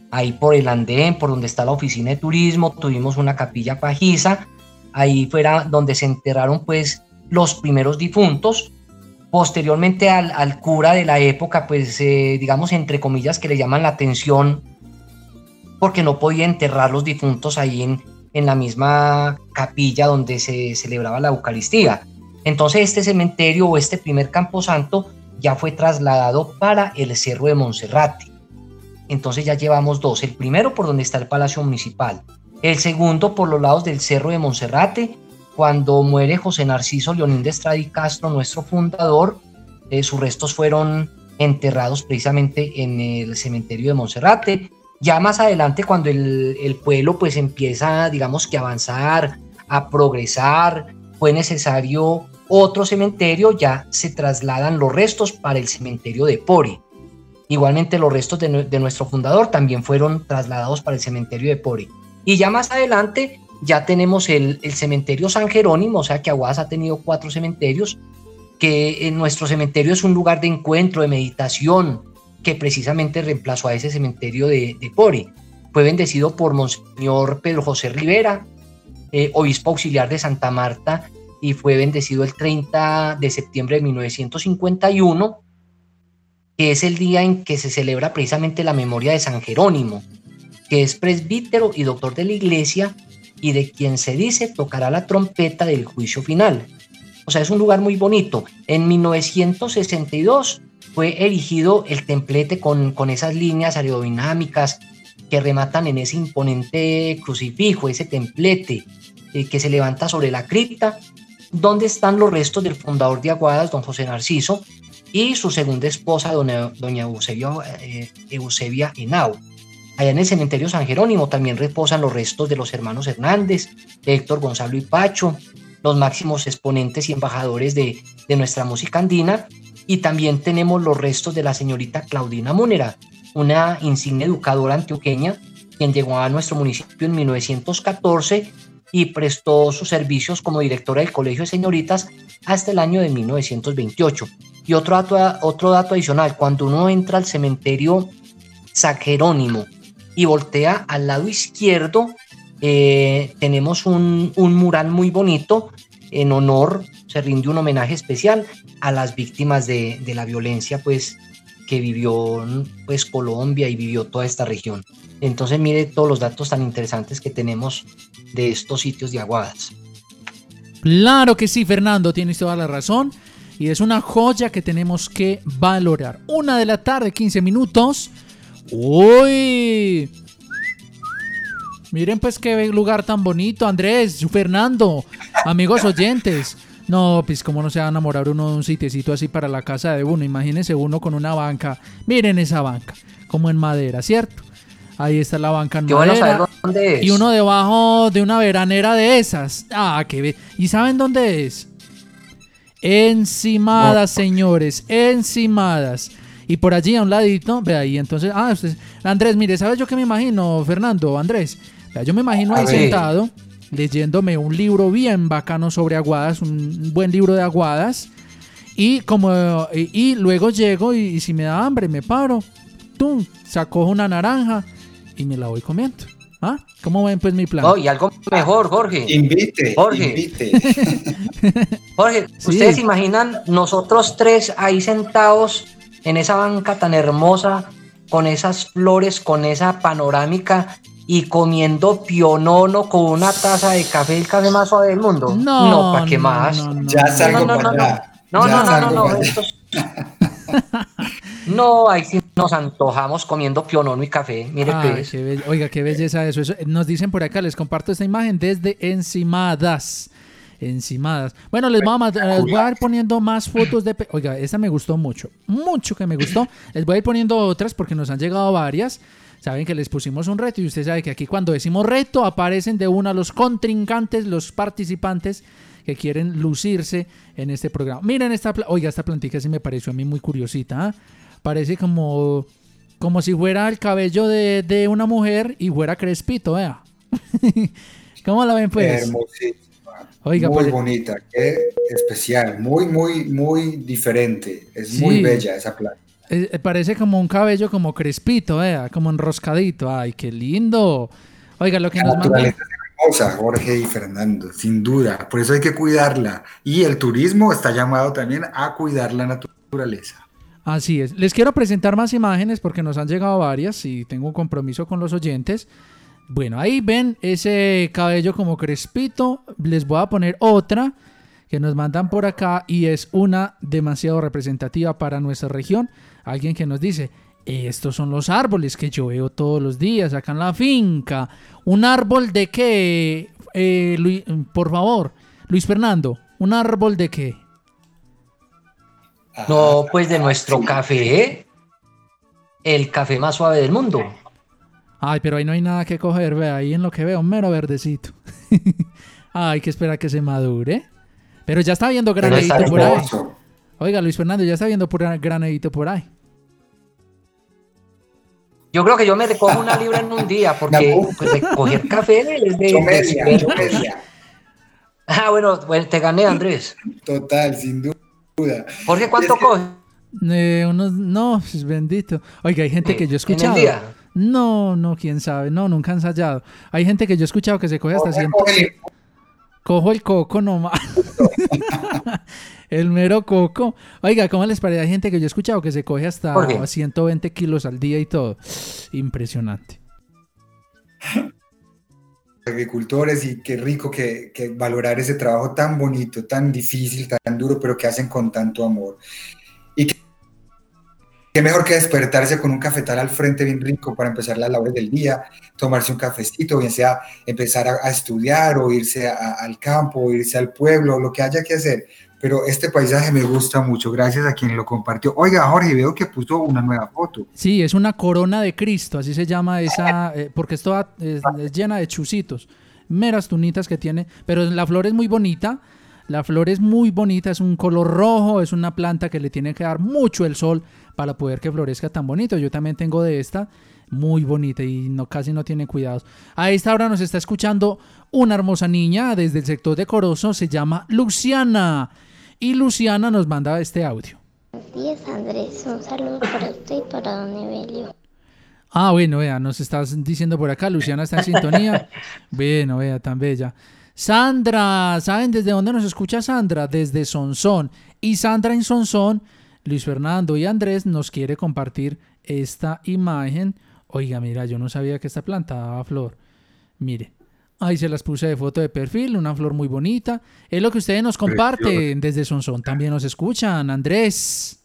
Ahí por el andén, por donde está la oficina de turismo, tuvimos una capilla pajiza. Ahí fuera donde se enterraron pues los primeros difuntos. Posteriormente al, cura de la época, pues eh, digamos entre comillas que le llaman la atención porque no podía enterrar los difuntos ahí en, en la misma capilla donde se celebraba la Eucaristía. Entonces este cementerio o este primer camposanto ya fue trasladado para el Cerro de Monserrate. Entonces ya llevamos dos. El primero por donde está el Palacio Municipal. El segundo por los lados del Cerro de Monserrate. Cuando muere José Narciso Leonín de Estrada y Castro, nuestro fundador, eh, sus restos fueron enterrados precisamente en el cementerio de Monserrate. Ya más adelante, cuando el, pueblo pues empieza, digamos que avanzar, a progresar, fue necesario otro cementerio, ya se trasladan los restos para el cementerio de Pori. Igualmente los restos de, nuestro fundador también fueron trasladados para el cementerio de Pori. Y ya más adelante ya tenemos el, cementerio San Jerónimo, o sea que Aguas ha tenido cuatro cementerios, que en nuestro cementerio es un lugar de encuentro, de meditación, que precisamente reemplazó a ese cementerio de, de Pori. Fue bendecido por Monseñor Pedro José Rivera, eh, obispo auxiliar de Santa Marta, y fue bendecido el 30 de septiembre de 1951, que es el día en que se celebra precisamente la memoria de San Jerónimo, que es presbítero y doctor de la iglesia y de quien se dice tocará la trompeta del juicio final. O sea, es un lugar muy bonito. En 1962 fue erigido el templete con, con esas líneas aerodinámicas que rematan en ese imponente crucifijo, ese templete eh, que se levanta sobre la cripta, donde están los restos del fundador de Aguadas, don José Narciso, y su segunda esposa, doña, doña Eusebia, eh, Eusebia Henao. Allá en el cementerio San Jerónimo también reposan los restos de los hermanos Hernández, de Héctor Gonzalo y Pacho, los máximos exponentes y embajadores de, de nuestra música andina, y también tenemos los restos de la señorita Claudina Múnera, una insigne educadora antioqueña, quien llegó a nuestro municipio en 1914 y prestó sus servicios como directora del Colegio de Señoritas hasta el año de 1928. Y otro dato, otro dato adicional, cuando uno entra al cementerio San Jerónimo y voltea al lado izquierdo, eh, tenemos un, un mural muy bonito en honor, se rinde un homenaje especial a las víctimas de, de la violencia, pues que vivió pues Colombia y vivió toda esta región. Entonces mire todos los datos tan interesantes que tenemos de estos sitios de aguadas. Claro que sí, Fernando, tienes toda la razón. Y es una joya que tenemos que valorar. Una de la tarde, 15 minutos. Uy. Miren pues qué lugar tan bonito, Andrés, Fernando, amigos oyentes. No, pues cómo no se va a enamorar uno de un sitiecito así para la casa de uno. Imagínense uno con una banca. Miren esa banca, como en madera, ¿cierto? Ahí está la banca en Qué bueno madera. saber dónde es. Y uno debajo de una veranera de esas. Ah, qué be- ¿Y saben dónde es? Encimadas, señores, encimadas. Y por allí a un ladito, ve ahí, entonces, ah, usted- Andrés, mire, ¿sabes yo qué me imagino, Fernando, Andrés? Vea, yo me imagino ahí sentado, leyéndome un libro bien bacano sobre aguadas, un buen libro de aguadas. Y como y, y luego llego y, y si me da hambre me paro, tum, saco una naranja y me la voy comiendo. ¿Ah? ¿Cómo ven pues mi plan? No, y algo mejor, Jorge. Invite, Jorge. invite. Jorge, Sí. ¿ustedes se imaginan nosotros tres ahí sentados en esa banca tan hermosa, con esas flores, con esa panorámica y comiendo pionono con una taza de café, el café más suave del mundo? No, ¿para qué no, más? no, no, Ya no. salgo no, no, para no. No, Ya no, no, no, no, esto es- No, ahí sí nos antojamos comiendo pionono y café. Mire, Ay, pues. qué Oiga, qué belleza eso. eso. Nos dicen por acá, les comparto esta imagen desde Encimadas. Encimadas. Bueno, les voy a, les voy a ir poniendo más fotos de... pe- Oiga, esta me gustó mucho. Mucho que me gustó. Les voy a ir poniendo otras porque nos han llegado varias. Saben que les pusimos un reto y usted sabe que aquí cuando decimos reto aparecen de una los contrincantes, los participantes que quieren lucirse en este programa. Miren esta... Oiga, esta plantica sí me pareció a mí muy curiosita. ¿ah? Parece como como si fuera el cabello de, de una mujer y fuera crespito, vea. ¿Cómo la ven, pues? Hermosísima. Oiga, muy pues- bonita, qué especial, muy, muy, muy diferente. Es Sí. muy bella esa planta. Eh, eh, parece como un cabello como crespito, vea, como enroscadito. Ay, qué lindo. Oiga, lo que La nos naturaleza es hermosa, Jorge y Fernando, sin duda. Por eso hay que cuidarla. Y el turismo está llamado también a cuidar la naturaleza. Así es. Les quiero presentar más imágenes porque nos han llegado varias y tengo un compromiso con los oyentes. Bueno, ahí ven ese cabello como crespito. Les voy a poner otra que nos mandan por acá y es una demasiado representativa para nuestra región. Alguien que nos dice, estos son los árboles que yo veo todos los días acá en la finca. ¿Un árbol de qué? Eh, Luis- por favor, Luis Fernando, ¿un árbol de qué? No, pues de nuestro café, el café más suave del mundo. Ay, pero ahí no hay nada que coger, vea, ahí en lo que veo, un mero verdecito. Ay, hay que esperar que se madure. Pero ya está viendo granadito por ahí. Oiga, Luis Fernando, ya está viendo por granadito por ahí. Yo creo que yo me recojo una libra en un día, porque pues, recoger café es de, Yo de yo media. Ah, bueno, bueno, te gané, Andrés. Total, sin duda. Jorge, ¿cuánto Es que- coge? Eh, unos, no, pues, bendito. Oiga, hay gente que yo he ¿En el escuchado. día? No, no, quién sabe. No, nunca he ensayado. Hay gente que yo he escuchado que se coge hasta 100. Cojo el coco nomás. el mero coco. Oiga, ¿cómo les parece? Hay gente que yo he escuchado que se coge hasta Jorge. 120 kilos al día y todo. Impresionante. agricultores y qué rico que, que valorar ese trabajo tan bonito, tan difícil, tan duro, pero que hacen con tanto amor. Y que, qué mejor que despertarse con un cafetal al frente bien rico para empezar las labores del día, tomarse un cafecito, bien sea empezar a, estudiar o irse al campo, o irse al pueblo, lo que haya que hacer. Pero este paisaje me gusta mucho, gracias a quien lo compartió. Oiga, Jorge, veo que puso una nueva foto. Sí, es una corona de Cristo, así se llama esa, eh, porque es, toda, llena de chusitos, meras tunitas que tiene, pero la flor es muy bonita, la flor es muy bonita, es un color rojo, es una planta que le tiene que dar mucho el sol para poder que florezca tan bonito. Yo también tengo de esta, muy bonita y no casi no tiene cuidados. A esta hora nos está escuchando una hermosa niña desde el sector de Corozo, se llama Luciana, y Luciana nos manda este audio. Buenos días, Andrés. Un saludo para usted y para don Evelio. Ah, bueno, vea, nos estás diciendo por acá, Luciana está en sintonía. bueno, vea, tan bella. Sandra, ¿saben desde dónde nos escucha Sandra? Desde Sonsón. Y Sandra en Sonsón, Luis Fernando y Andrés nos quiere compartir esta imagen. Oiga, mira, yo no sabía que esta planta daba flor. Mire, ahí se las puse de foto de perfil, una flor muy bonita. Es lo que ustedes nos comparten desde Sonsón. También nos escuchan, Andrés.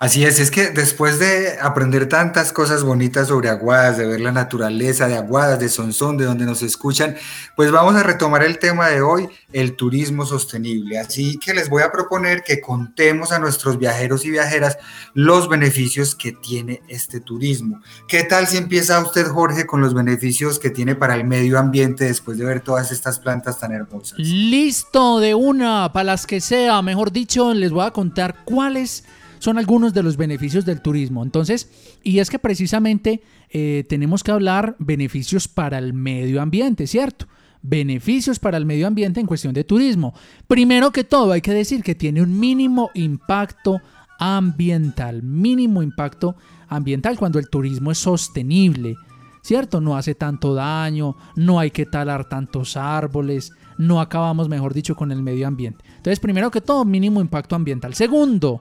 Así es, es que después de aprender tantas cosas bonitas sobre Aguadas, de ver la naturaleza de Aguadas, de Sonsón, de donde nos escuchan, pues vamos a retomar el tema de hoy, el turismo sostenible. Así que les voy a proponer que contemos a nuestros viajeros y viajeras los beneficios que tiene este turismo. ¿Qué tal si empieza usted, Jorge, con los beneficios que tiene para el medio ambiente después de ver todas estas plantas tan hermosas? Listo, de una, para las que sea. Mejor dicho, les voy a contar cuáles son algunos de los beneficios del turismo. Entonces, y es que precisamente eh, tenemos que hablar beneficios para el medio ambiente, ¿cierto? Beneficios para el medio ambiente en cuestión de turismo. Primero que todo, hay que decir que tiene un mínimo impacto ambiental, mínimo impacto ambiental cuando el turismo es sostenible. ¿Cierto? No hace tanto daño, no hay que talar tantos árboles, no acabamos, mejor dicho, con el medio ambiente. Entonces, primero que todo, mínimo impacto ambiental. Segundo,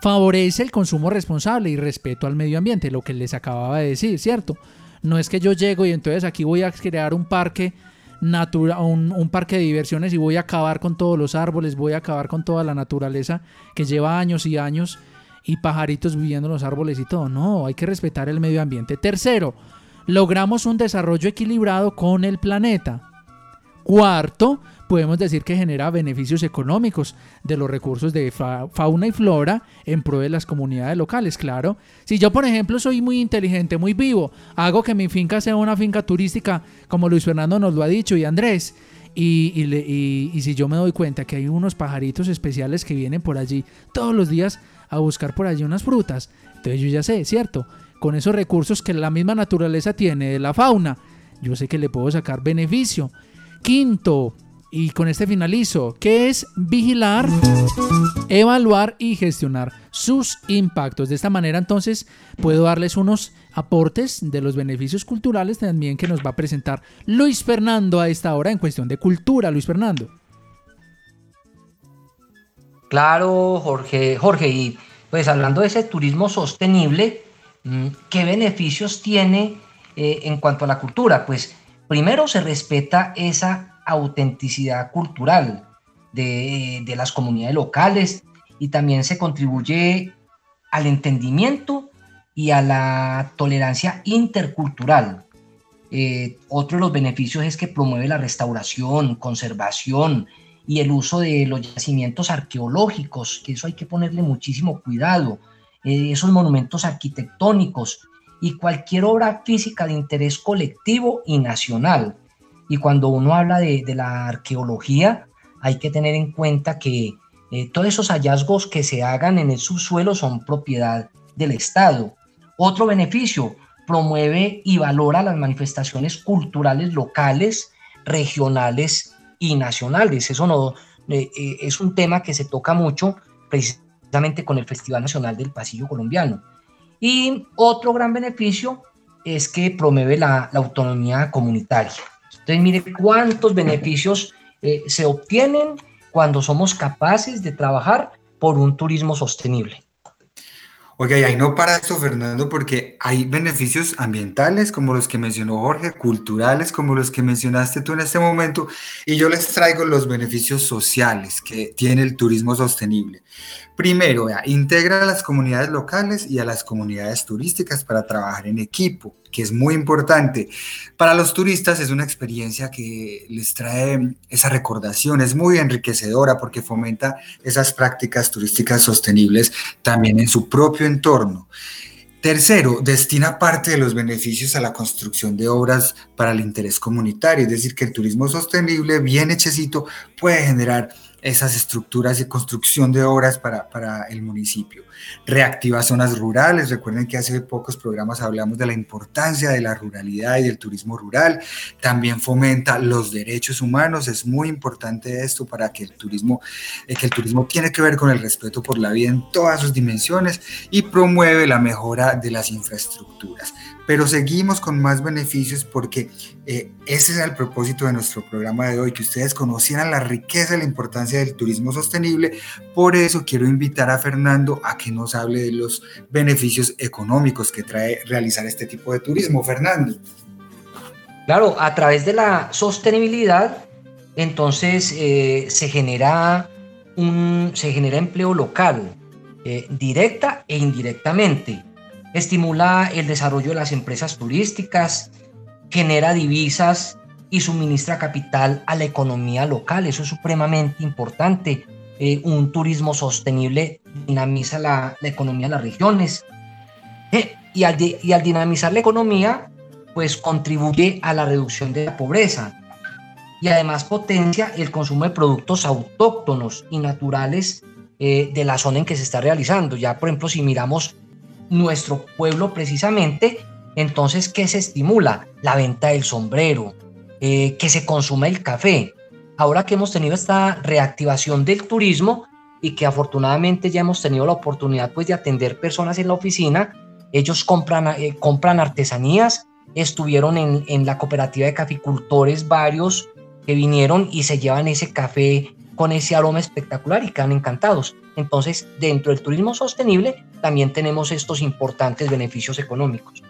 favorece el consumo responsable y respeto al medio ambiente, lo que les acababa de decir, ¿cierto? No es que yo llego y entonces aquí voy a crear un parque natural, un, un, parque de diversiones y voy a acabar con todos los árboles, voy a acabar con toda la naturaleza que lleva años y años y pajaritos viviendo en los árboles y todo. No, hay que respetar el medio ambiente. Tercero, logramos un desarrollo equilibrado con el planeta. Cuarto, podemos decir que genera beneficios económicos de los recursos de fa fauna y flora en pro de las comunidades locales, claro. Si yo, por ejemplo, soy muy inteligente, muy vivo, hago que mi finca sea una finca turística, como Luis Fernando nos lo ha dicho y Andrés, y, y, y si yo me doy cuenta que hay unos pajaritos especiales que vienen por allí todos los días a buscar por allí unas frutas, entonces yo ya sé, ¿cierto? Con esos recursos que la misma naturaleza tiene de la fauna, yo sé que le puedo sacar beneficio. Quinto, y con este finalizo, que es vigilar, evaluar y gestionar sus impactos. De esta manera entonces puedo darles unos aportes de los beneficios culturales también que nos va a presentar Luis Fernando a esta hora en cuestión de cultura. Luis Fernando. Claro, Jorge, Jorge, y pues hablando de ese turismo sostenible, ¿qué beneficios tiene eh, en cuanto a la cultura? Pues primero se respeta esa autenticidad cultural de, de, las comunidades locales y también se contribuye al entendimiento y a la tolerancia intercultural. Eh, otro de los beneficios es que promueve la restauración, conservación y el uso de los yacimientos arqueológicos, que eso hay que ponerle muchísimo cuidado, eh, esos monumentos arquitectónicos y cualquier obra física de interés colectivo y nacional. Y cuando uno habla de, la arqueología, hay que tener en cuenta que eh, todos esos hallazgos que se hagan en el subsuelo son propiedad del Estado. Otro beneficio, promueve y valora las manifestaciones culturales locales, regionales y nacionales. Eso no, eh, eh, es un tema que se toca mucho precisamente con el Festival Nacional del Pasillo Colombiano. Y otro gran beneficio es que promueve la autonomía comunitaria. Entonces, mire cuántos beneficios eh, se obtienen cuando somos capaces de trabajar por un turismo sostenible. Oiga, y ahí no para esto, Fernando, porque hay beneficios ambientales como los que mencionó Jorge, culturales como los que mencionaste tú en este momento, y yo les traigo los beneficios sociales que tiene el turismo sostenible. Primero, integra a las comunidades locales y a las comunidades turísticas para trabajar en equipo, es muy importante. Para los turistas es una experiencia que les trae esa recordación, es muy enriquecedora porque fomenta esas prácticas turísticas sostenibles también en su propio entorno. Tercero, destina parte de los beneficios a la construcción de obras para el interés comunitario, es decir, que el turismo sostenible, bien hechecito, puede generar esas estructuras de construcción de obras para, para, el municipio. Reactiva zonas rurales, recuerden que hace pocos programas hablamos de la importancia de la ruralidad y del turismo rural, también fomenta los derechos humanos, es muy importante esto para que el turismo, eh, que el turismo tiene que ver con el respeto por la vida en todas sus dimensiones y promueve la mejora de las infraestructuras pero seguimos con más beneficios porque eh, ese es el propósito de nuestro programa de hoy, que ustedes conocieran la riqueza y la importancia del turismo sostenible. Por eso quiero invitar a Fernando a que nos hable de los beneficios económicos que trae realizar este tipo de turismo. Fernando. Claro, a través de la sostenibilidad, entonces eh, se, genera un, se genera empleo local, eh, directa e indirectamente estimula el desarrollo de las empresas turísticas, genera divisas y suministra capital a la economía local. Eso es supremamente importante. Eh, un turismo sostenible dinamiza la, economía de las regiones. Eh, y, al y al dinamizar la economía, pues contribuye a la reducción de la pobreza y además potencia el consumo de productos autóctonos y naturales eh, de la zona en que se está realizando. Ya, por ejemplo, si miramos nuestro pueblo precisamente, entonces, ¿qué se estimula? La venta del sombrero, eh, que se consuma el café. Ahora que hemos tenido esta reactivación del turismo y que afortunadamente ya hemos tenido la oportunidad pues de atender personas en la oficina, ellos compran, eh, compran artesanías, estuvieron en, en la cooperativa de caficultores varios que vinieron y se llevan ese café con ese aroma espectacular y quedan encantados. Entonces, dentro del turismo sostenible también tenemos estos importantes beneficios económicos.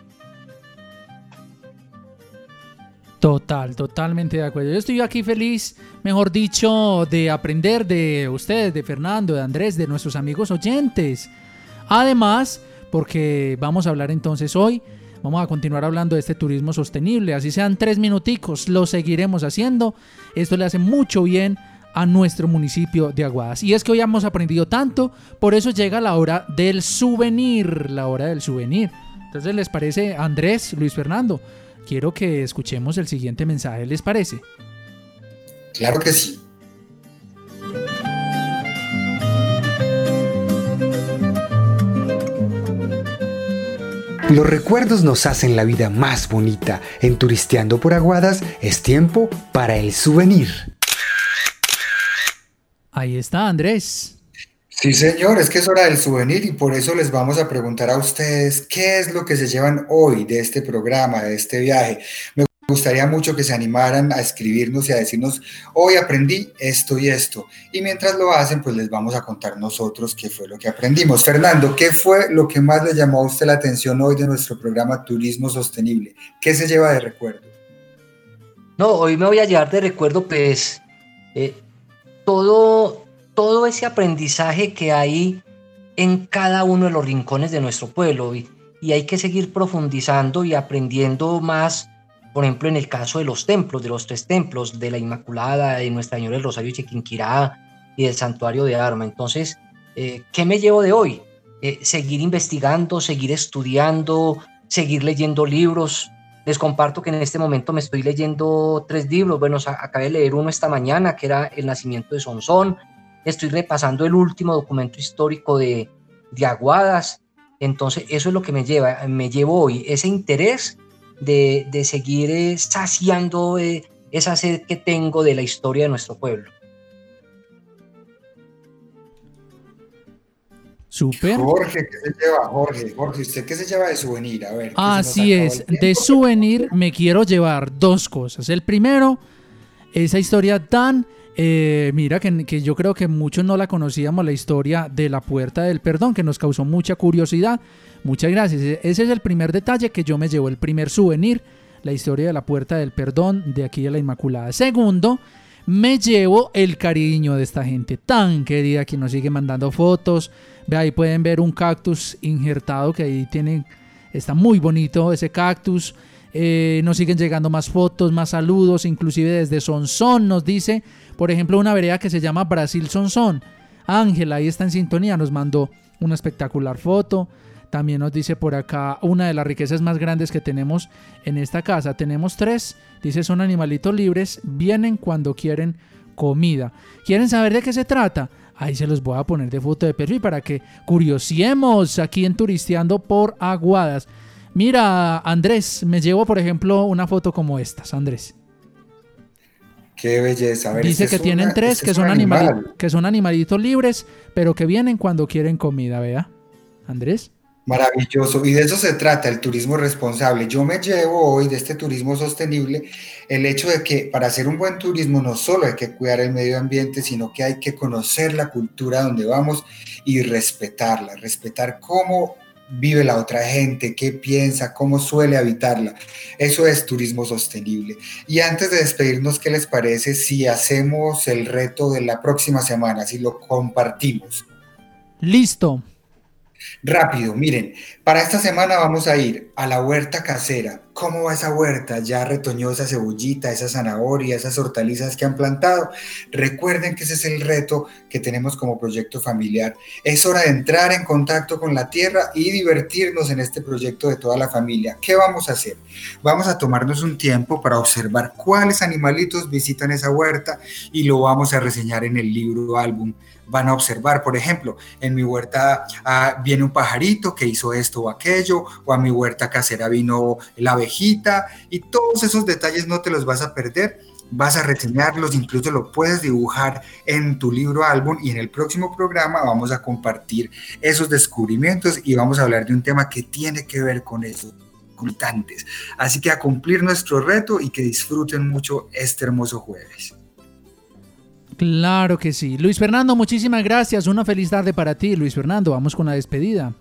Total, totalmente de acuerdo. Yo estoy aquí feliz, mejor dicho, de aprender de ustedes, de Fernando, de Andrés, de nuestros amigos oyentes. Además, porque vamos a hablar entonces hoy, vamos a continuar hablando de este turismo sostenible, así sean tres minuticos, lo seguiremos haciendo. Esto le hace mucho bien a nuestro municipio de Aguadas. Y es que hoy hemos aprendido tanto, por eso llega la hora del souvenir, la hora del souvenir. Entonces, ¿les parece, Andrés, Luis Fernando? Quiero que escuchemos el siguiente mensaje, ¿les parece? Claro que sí. Los recuerdos nos hacen la vida más bonita. En Turisteando por Aguadas es tiempo para el souvenir. Ahí está, Andrés. Sí, señor, es que es hora del souvenir y por eso les vamos a preguntar a ustedes qué es lo que se llevan hoy de este programa, de este viaje. Me gustaría mucho que se animaran a escribirnos y a decirnos, hoy aprendí esto y esto. Y mientras lo hacen, pues les vamos a contar nosotros qué fue lo que aprendimos. Fernando, ¿qué fue lo que más le llamó a usted la atención hoy de nuestro programa Turismo Sostenible? ¿Qué se lleva de recuerdo? No, hoy me voy a llevar de recuerdo, pues, eh, todo, todo ese aprendizaje que hay en cada uno de los rincones de nuestro pueblo y, hay que seguir profundizando y aprendiendo más, por ejemplo, en el caso de los templos, de los tres templos, de la Inmaculada, de Nuestra Señora del Rosario Chiquinquirá y del Santuario de Arma. Entonces, eh, ¿qué me llevo de hoy? Eh, seguir investigando, seguir estudiando, seguir leyendo libros, les comparto que en este momento me estoy leyendo tres libros. Bueno, acabé de leer uno esta mañana, que era El nacimiento de Sonsón. Estoy repasando el último documento histórico de, de Aguadas. Entonces, eso es lo que me lleva, me llevo hoy, ese interés de, de seguir eh, saciando eh, esa sed que tengo de la historia de nuestro pueblo. Súper. Jorge, ¿qué se lleva? Jorge, Jorge, ¿usted qué se lleva de souvenir? A ver. Así es, de souvenir me quiero llevar dos cosas. El primero, esa historia tan, eh, mira, que, que yo creo que muchos no la conocíamos, la historia de la puerta del perdón, que nos causó mucha curiosidad. Muchas gracias. E- Ese es el primer detalle que yo me llevo, el primer souvenir, la historia de la puerta del perdón de aquí de la Inmaculada. Segundo, me llevo el cariño de esta gente tan querida que nos sigue mandando fotos. Ve ahí pueden ver un cactus injertado que ahí tiene, está muy bonito ese cactus. Eh, nos siguen llegando más fotos, más saludos, inclusive desde Sonsón nos dice, por ejemplo, una vereda que se llama Brasil Sonsón. Ángela ahí está en sintonía, nos mandó una espectacular foto. También nos dice por acá una de las riquezas más grandes que tenemos en esta casa. Tenemos tres. Dice son animalitos libres. Vienen cuando quieren comida. ¿Quieren saber de qué se trata? Ahí se los voy a poner de foto de perfil para que curiosiemos aquí en Turisteando por Aguadas. Mira, Andrés, me llevo por ejemplo una foto como estas, Andrés. Qué belleza. A ver, Dice este que es tienen una- tres este que son, animal. que son animalitos libres, pero que vienen cuando quieren comida, vea. Andrés. Maravilloso. Y de eso se trata el turismo responsable. Yo me llevo hoy de este turismo sostenible el hecho de que para hacer un buen turismo no solo hay que cuidar el medio ambiente, sino que hay que conocer la cultura donde vamos y respetarla, respetar cómo vive la otra gente, qué piensa, cómo suele habitarla. Eso es turismo sostenible. Y antes de despedirnos, ¿qué les parece si hacemos el reto de la próxima semana, si lo compartimos? Listo. Rápido, miren, para esta semana vamos a ir a la huerta casera. ¿Cómo va esa huerta? Ya retoñó esa cebollita, esa zanahoria, esas hortalizas que han plantado. Recuerden que ese es el reto que tenemos como proyecto familiar. Es hora de entrar en contacto con la tierra y divertirnos en este proyecto de toda la familia. ¿Qué vamos a hacer? Vamos a tomarnos un tiempo para observar cuáles animalitos visitan esa huerta y lo vamos a reseñar en el libro álbum van a observar, por ejemplo, en mi huerta ah, viene un pajarito que hizo esto o aquello, o a mi huerta casera vino la abejita, y todos esos detalles no te los vas a perder, vas a reseñarlos, incluso lo puedes dibujar en tu libro álbum y en el próximo programa vamos a compartir esos descubrimientos y vamos a hablar de un tema que tiene que ver con eso. Así que a cumplir nuestro reto y que disfruten mucho este hermoso jueves. Claro que sí. Luis Fernando, muchísimas gracias. Una feliz tarde para ti, Luis Fernando. Vamos con la despedida.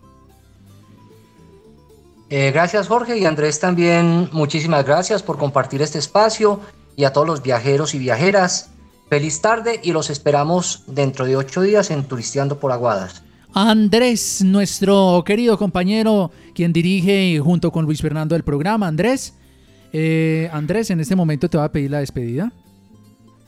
Eh, gracias Jorge y Andrés también, muchísimas gracias por compartir este espacio y a todos los viajeros y viajeras. Feliz tarde y los esperamos dentro de ocho días en Turisteando por Aguadas. Andrés, nuestro querido compañero, quien dirige junto con Luis Fernando el programa. Andrés, eh, Andrés, en este momento te va a pedir la despedida.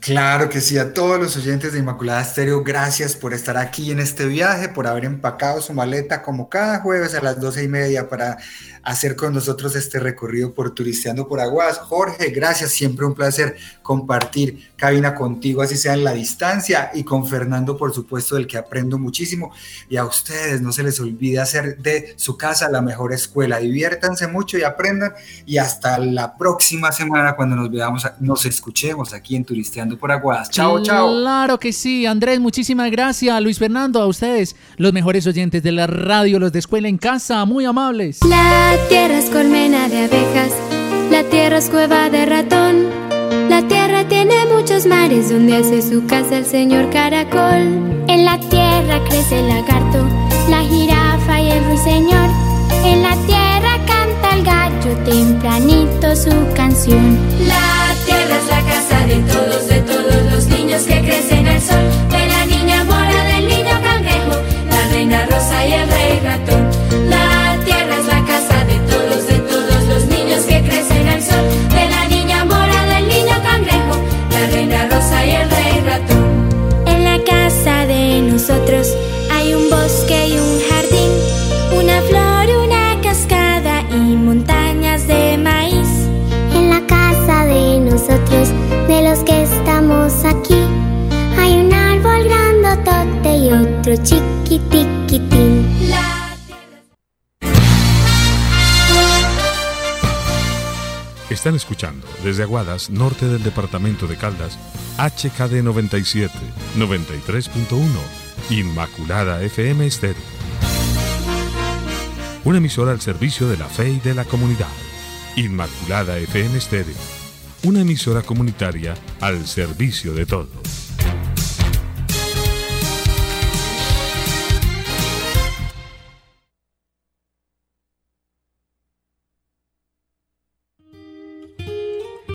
Claro que sí, a todos los oyentes de Inmaculada Estéreo, gracias por estar aquí en este viaje, por haber empacado su maleta como cada jueves a las doce y media para hacer con nosotros este recorrido por Turisteando por Aguas. Jorge, gracias, siempre un placer compartir cabina contigo, así sea en la distancia, y con Fernando, por supuesto, del que aprendo muchísimo. Y a ustedes, no se les olvide hacer de su casa la mejor escuela. Diviértanse mucho y aprendan. Y hasta la próxima semana, cuando nos veamos, nos escuchemos aquí en Turisteando por Aguas. Chao, chao. Claro que sí, Andrés, muchísimas gracias. Luis Fernando, a ustedes, los mejores oyentes de la radio, los de Escuela en Casa, muy amables. La tierra es colmena de abejas, la tierra es cueva de ratón. La tierra tiene muchos mares donde hace su casa el señor caracol. En la tierra crece el lagarto, la jirafa y el ruiseñor. En la tierra canta el gallo tempranito su canción. La es la casa de todos, de todos los niños que crecen al sol. Aquí, hay un árbol grandotote y otro chiquitiquitín. Están escuchando desde Aguadas, norte del departamento de Caldas, HKD 97, 93.1, Inmaculada FM Estéreo. una emisora al servicio de la fe y de la comunidad. Inmaculada FM Stereo, una emisora comunitaria al servicio de todos.